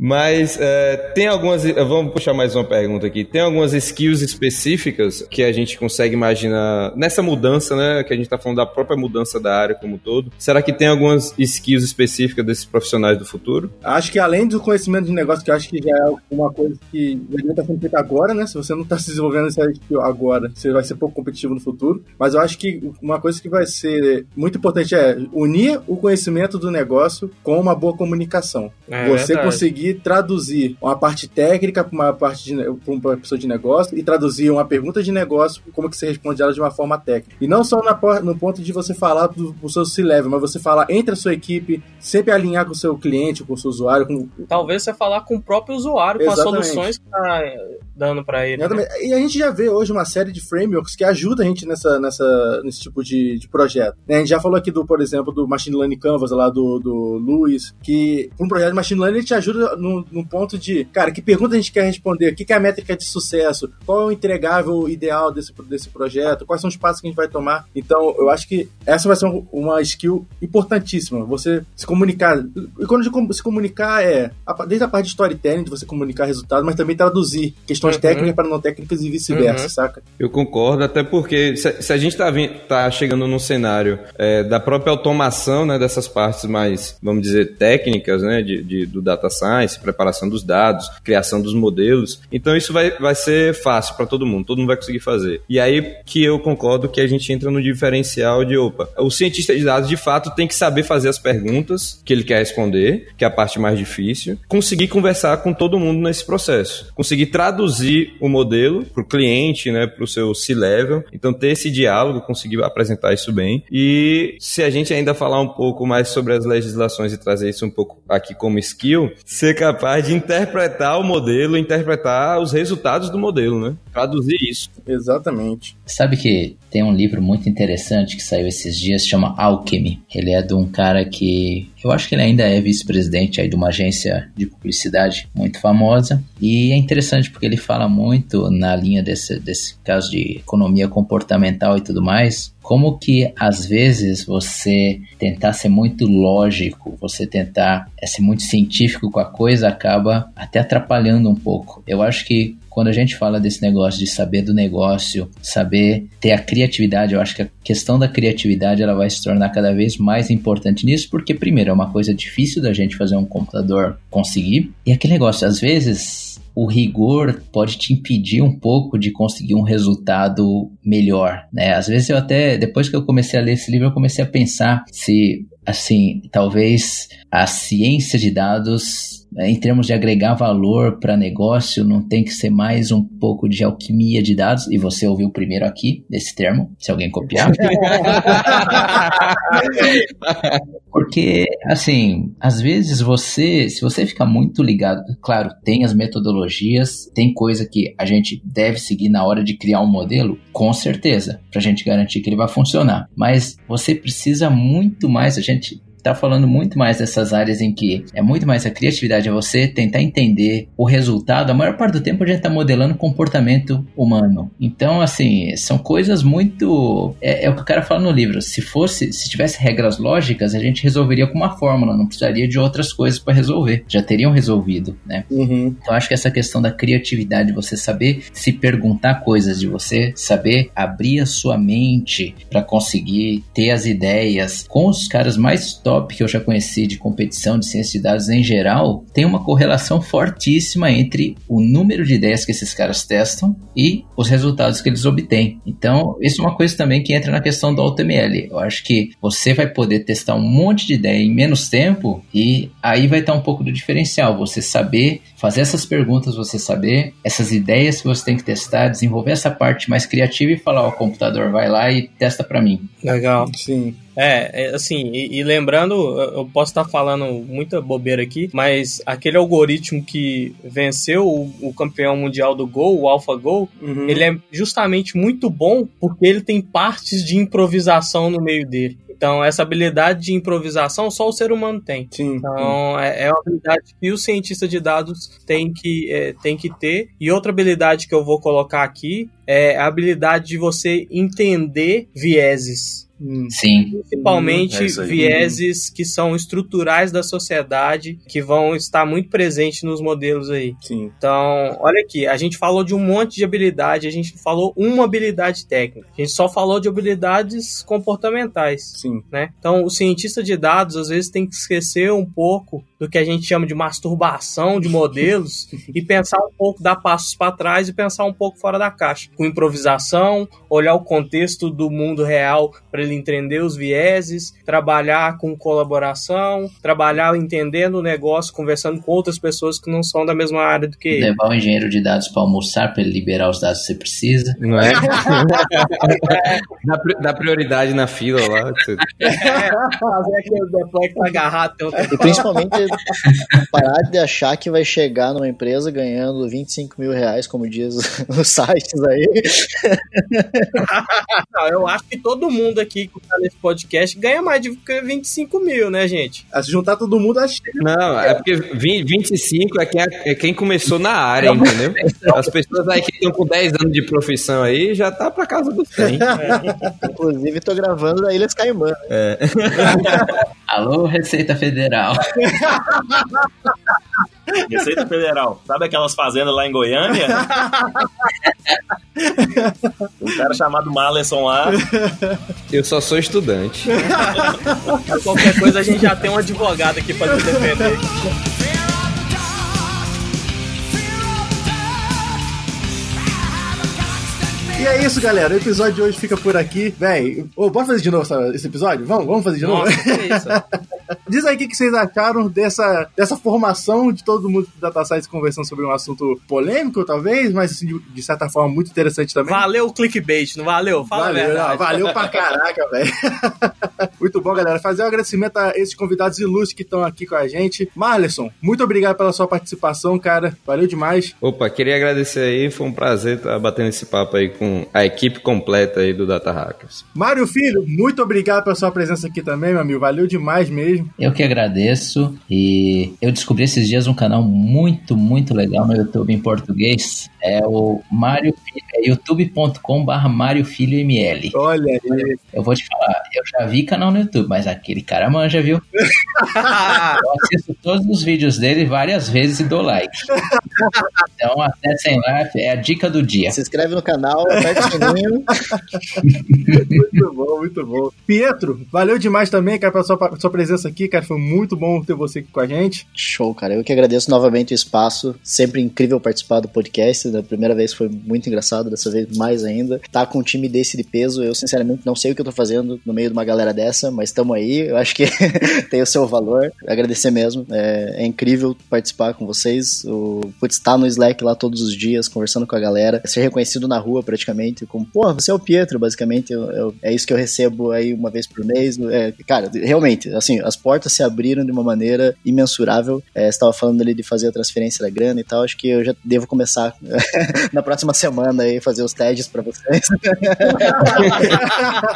Mas é, tem algumas. Vamos puxar mais uma pergunta aqui. Tem algumas skills específicas que a gente consegue imaginar nessa mudança, né? Que a gente tá falando da própria mudança da área como um todo. Será que tem algumas skills específicas desses profissionais do futuro? Acho que além do conhecimento de negócio, que eu acho que já é uma coisa que deveria estar sendo feita agora, né? Se você não está se desenvolvendo essa skill agora, você vai ser pouco competitivo no futuro. Mas eu acho que uma coisa que vai ser muito importante é unir o conhecimento do negócio com uma boa comunicação. É você verdade. conseguir traduzir uma parte técnica para uma parte pra uma pessoa de negócio e traduzir uma pergunta de negócio como que você responde ela de uma forma técnica. E não só na, no ponto de você falar do, do seu C-level, mas você falar entre a sua equipe, sempre alinhar com o seu cliente, com o seu usuário, com, Talvez você falar com o próprio usuário, com as Exatamente. soluções que tá eh, dando pra ele. né? Exatamente. E a gente já vê hoje uma série de frameworks que ajuda a gente nessa, nessa, nesse tipo de, de projeto. né? A gente já falou aqui, do, por exemplo, do Machine Learning Canvas lá do, do Luiz, que para um projeto de Machine Learning ele te ajuda no, no ponto de, cara, que pergunta a gente quer responder, o que, que é a métrica de sucesso, qual é o entregável ideal desse, desse projeto, quais são os passos que a gente vai tomar. Então, eu acho que essa vai ser um- uma skill importantíssima, você se comunicar. E quando digo se comunicar é desde a parte de storytelling, de você comunicar resultado, mas também traduzir questões Uhum. técnicas para não técnicas e vice-versa, Uhum. saca? Eu concordo, até porque se, se a gente tá, vin- tá chegando num cenário é, da própria automação né, dessas partes mais, vamos dizer, técnicas né, de, de- do data science, preparação dos dados, criação dos modelos, então isso vai, vai ser fácil para todo mundo, todo mundo vai conseguir fazer. E aí que eu concordo que a gente entra no diferencial de, opa, o cientista de dados de fato tem que saber fazer as perguntas que ele quer responder, que é a parte mais difícil, conseguir conversar com todo mundo nesse processo, conseguir traduzir o modelo para o cliente, né, para o seu C-level, então ter esse diálogo, conseguir apresentar isso bem. E se a gente ainda falar um pouco mais sobre as legislações e trazer isso um pouco aqui como skill, ser capaz de interpretar o modelo, interpretar os resultados do modelo, né? Traduzir isso. Exatamente. Sabe que tem um livro muito interessante que saiu esses dias, chama Alchemy. Ele é de um cara que eu acho que ele ainda é vice-presidente aí de uma agência de publicidade muito famosa. E é interessante porque ele fala muito na linha desse, desse caso de economia comportamental e tudo mais, como que às vezes você tentar ser muito lógico, você tentar é, ser muito científico com a coisa acaba até atrapalhando um pouco. Eu acho que quando a gente fala desse negócio de saber do negócio, saber ter a criatividade, eu acho que a questão da criatividade ela vai se tornar cada vez mais importante nisso, porque primeiro é uma coisa difícil da gente fazer um computador conseguir, e aquele negócio, às vezes o rigor pode te impedir um pouco de conseguir um resultado melhor, né? Às vezes eu até, depois que eu comecei a ler esse livro, eu comecei a pensar se, assim, talvez a ciência de dados em termos de agregar valor para negócio, não tem que ser mais um pouco de alquimia de dados, e você ouviu primeiro aqui desse termo, se alguém copiar. Porque, assim, às vezes você, se você ficar muito ligado, claro, tem as metodologias, tem coisa que a gente deve seguir na hora de criar um modelo, com certeza, pra gente garantir que ele vai funcionar. Mas você precisa muito mais, a gente tá falando muito mais dessas áreas em que é muito mais a criatividade, é você tentar entender o resultado. A maior parte do tempo a gente tá modelando comportamento humano. Então, assim, são coisas muito. É, é o que o cara fala no livro. Se fosse, se tivesse regras lógicas, a gente resolveria com uma fórmula, não precisaria de outras coisas para resolver. Já teriam resolvido, né? Uhum. Então, acho que essa questão da criatividade, você saber se perguntar coisas de você, saber abrir a sua mente para conseguir ter as ideias com os caras mais top que eu já conheci de competição de ciência de dados em geral, tem uma correlação fortíssima entre o número de ideias que esses caras testam e os resultados que eles obtêm. Então, isso é uma coisa também que entra na questão do AutoML. Eu acho que você vai poder testar um monte de ideia em menos tempo e aí vai estar um pouco do diferencial. Você saber fazer essas perguntas, você saber essas ideias que você tem que testar, desenvolver essa parte mais criativa e falar, ó, computador, vai lá e testa para mim. Legal. Sim. É, é, assim, e, e lembrando, eu posso estar falando muita bobeira aqui, mas aquele algoritmo que venceu o, o campeão mundial do Gol, o AlphaGo, Uhum. ele é justamente muito bom porque ele tem partes de improvisação no meio dele. Então, essa habilidade de improvisação só o ser humano tem. Sim. Então, é, é uma habilidade que o cientista de dados tem que, é, tem que ter. E outra habilidade que eu vou colocar aqui é a habilidade de você entender vieses. Hum. Sim. Principalmente É vieses que são estruturais da sociedade, que vão estar muito presentes nos modelos aí. Sim. Então, olha aqui, a gente falou de um monte de habilidade, a gente falou uma habilidade técnica. A gente só falou de habilidades comportamentais Sim. né? Então, o cientista de dados às vezes tem que esquecer um pouco do que a gente chama de masturbação de modelos e pensar um pouco, dar passos para trás e pensar um pouco fora da caixa, com improvisação, olhar o contexto do mundo real para ele entender os vieses, trabalhar com colaboração, trabalhar entendendo o negócio, conversando com outras pessoas que não são da mesma área do que ele. Levar o engenheiro de dados para almoçar, para ele liberar os dados que você precisa. Não é? dá, pri- dá prioridade na fila lá. você- Fazer aquele deploy que tá agarrado tem E principalmente parar de achar que vai chegar numa empresa ganhando 25 mil reais, como diz os sites aí. Não, eu acho que todo mundo aqui que tá nesse podcast ganha mais de 25 mil, né, gente? Ah, Se juntar todo mundo, acho que Não, é porque 20, 25 é quem, é quem começou na área, entendeu? As pessoas aí que estão com 10 anos de profissão aí já tá pra casa do 100. Inclusive, tô gravando da Ilhas Caimã. Alô, Receita Federal. Receita Federal. Sabe aquelas fazendas lá em Goiânia? um cara chamado Malerson lá. Eu só sou estudante. Qualquer coisa a gente já tem um advogado aqui pra te defender. E é isso, galera. O episódio de hoje fica por aqui. Véi, ô, bora fazer de novo essa- esse episódio? Vamos, vamos fazer de novo? Nossa, que isso? Diz aí o que que vocês acharam dessa, dessa formação de todo mundo do Data Science conversando sobre um assunto polêmico, talvez, mas assim, de, de certa forma muito interessante também. Valeu o clickbait, não valeu? Fala valeu, a verdade. não, valeu pra caraca, velho. muito bom, galera. Fazer um agradecimento a esses convidados ilustres que estão aqui com a gente. Marlerson, muito obrigado pela sua participação, cara. Valeu demais. Opa, queria agradecer aí, foi um prazer estar batendo esse papo aí com a equipe completa aí do Data Hackers. Mário Filho, muito obrigado pela sua presença aqui também, meu amigo. Valeu demais mesmo. Eu que agradeço e eu descobri esses dias um canal muito, muito legal no YouTube em português. É o Mário Filho, é youtube.com barra Mário Filho ML. Olha aí. Eu vou te falar, eu já vi canal no YouTube, mas aquele cara manja, viu? Eu assisto todos os vídeos dele várias vezes e dou like. Então, até sem lá, é a dica do dia. Se inscreve no canal. Muito bom, muito bom. Pietro, valeu demais também, cara, pela sua, sua presença aqui, cara. Foi muito bom ter você aqui com a gente. Show, cara. Eu que agradeço novamente o espaço. Sempre incrível participar do podcast. Da primeira vez foi muito engraçado, dessa vez mais ainda. Tá com um time desse de peso, eu sinceramente não sei o que eu tô fazendo no meio de uma galera dessa, mas estamos aí. Eu acho que tem o seu valor. Agradecer mesmo. É, é incrível participar com vocês. O putz, estar no Slack lá todos os dias, conversando com a galera. Ser reconhecido na rua praticamente, como, pô, você é o Pietro, basicamente. Eu- eu- é isso que eu recebo aí uma vez por mês. É, cara, realmente, assim, as portas se abriram de uma maneira imensurável. É, estava falando ali de fazer a transferência da grana e tal. Acho que eu já devo começar na próxima semana aí fazer os TEDs pra vocês.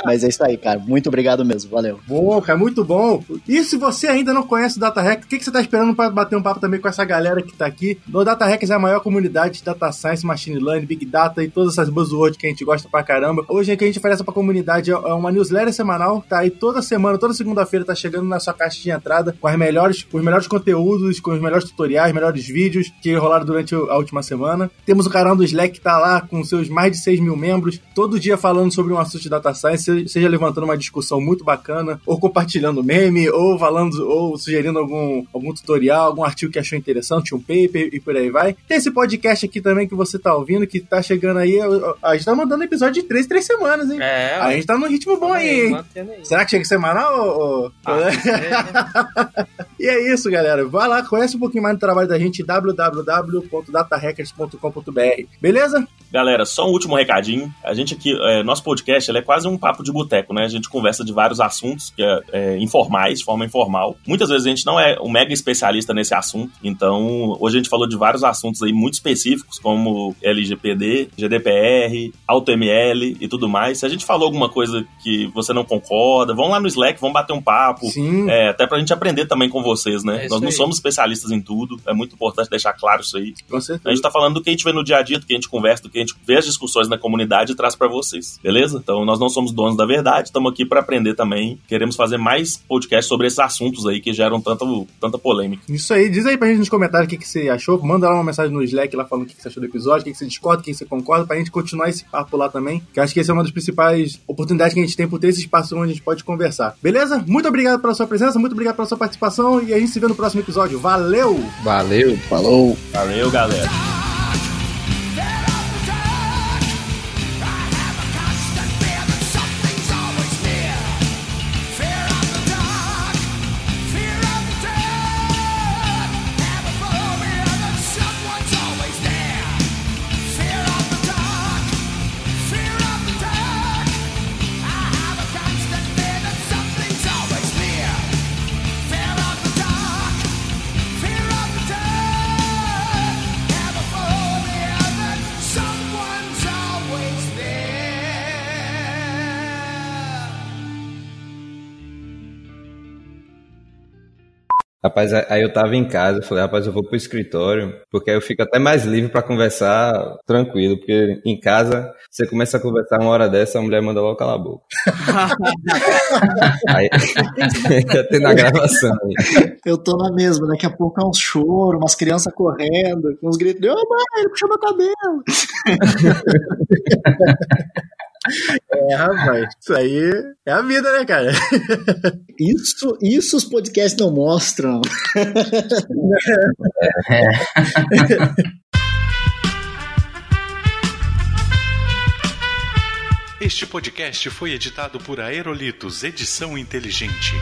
Mas é isso aí, cara. Muito obrigado mesmo. Valeu. Bom, cara, muito bom. E se você ainda não conhece o Data Hack, o que, que você tá esperando para bater um papo também com essa galera que tá aqui? O Data Hackers é a maior comunidade de Data Science, Machine Learning, Big Data e todas essas buzzwords que a gente gosta pra caramba. Hoje o que a gente oferece pra comunidade é uma newsletter semanal, tá aí toda semana, toda segunda-feira tá chegando na sua caixa de entrada com as melhores, com os melhores conteúdos, com os melhores tutoriais, melhores vídeos que rolaram durante a última semana. Temos o canal do Slack que tá lá com seus mais de 6 mil membros, todo dia falando sobre um assunto de Data Science, seja levantando uma discussão muito bacana, ou compartilhando meme, ou falando, ou sugerindo algum, algum tutorial, algum artigo que achou interessante, um paper e por aí vai. Tem esse podcast aqui também que você tá ouvindo, que tá chegando aí. A gente tá mandando episódio de 3, 3 semanas, hein? É, A gente tá num ritmo bom aí, hein? aí. Será que chega semanal? Ou... Ah? E é isso, galera. Vai lá, conhece um pouquinho mais do trabalho da gente, www.datahackers.com.br. Beleza? Galera, só um último recadinho. A gente aqui, é, nosso podcast ele é quase um papo de boteco, né? A gente conversa de vários assuntos que é, é, informais, de forma informal. Muitas vezes a gente não é um mega especialista nesse assunto, então hoje a gente falou de vários assuntos aí muito específicos, como LGPD, GDPR, AutoML e tudo mais. Se a gente falou alguma coisa que você não concorda, vão lá no Slack, vamos bater um papo. Sim. É, até pra gente aprender também com vocês, né? É Nós não aí. somos especialistas em tudo, é muito importante deixar claro isso aí. Com A certeza. gente tá falando do que a gente vê no dia a dia, do que a gente conversa, do que a gente vê as discussões na comunidade e traz pra vocês, beleza? Então nós não somos donos da verdade, estamos aqui pra aprender também. Queremos fazer mais podcasts sobre esses assuntos aí que geram tanta, tanta polêmica. Isso aí, diz aí pra gente nos comentários o que, que você achou. Manda lá uma mensagem no Slack lá falando o que, que você achou do episódio, o que, que você discorda, o que, que você concorda, pra gente continuar esse papo lá também. Que eu acho que essa é uma das principais oportunidades que a gente tem por ter esse espaço onde a gente pode conversar. Beleza? Muito obrigado pela sua presença, muito obrigado pela sua participação e a gente se vê no próximo episódio. Valeu! Valeu. Falou! Valeu, galera! Rapaz, aí eu tava em casa, eu falei, rapaz, eu vou pro escritório, porque aí eu fico até mais livre pra conversar tranquilo, porque em casa você começa a conversar uma hora dessa, a mulher manda logo calar a boca. aí ter na gravação aí. Eu tô na mesma, daqui a pouco é um choro, umas crianças correndo, uns gritos, ô mãe, ele puxou meu cabelo. É, rapaz, isso aí é a vida, né, cara? Isso, isso os podcasts não mostram. Este podcast foi editado por Aerolitos Edição Inteligente.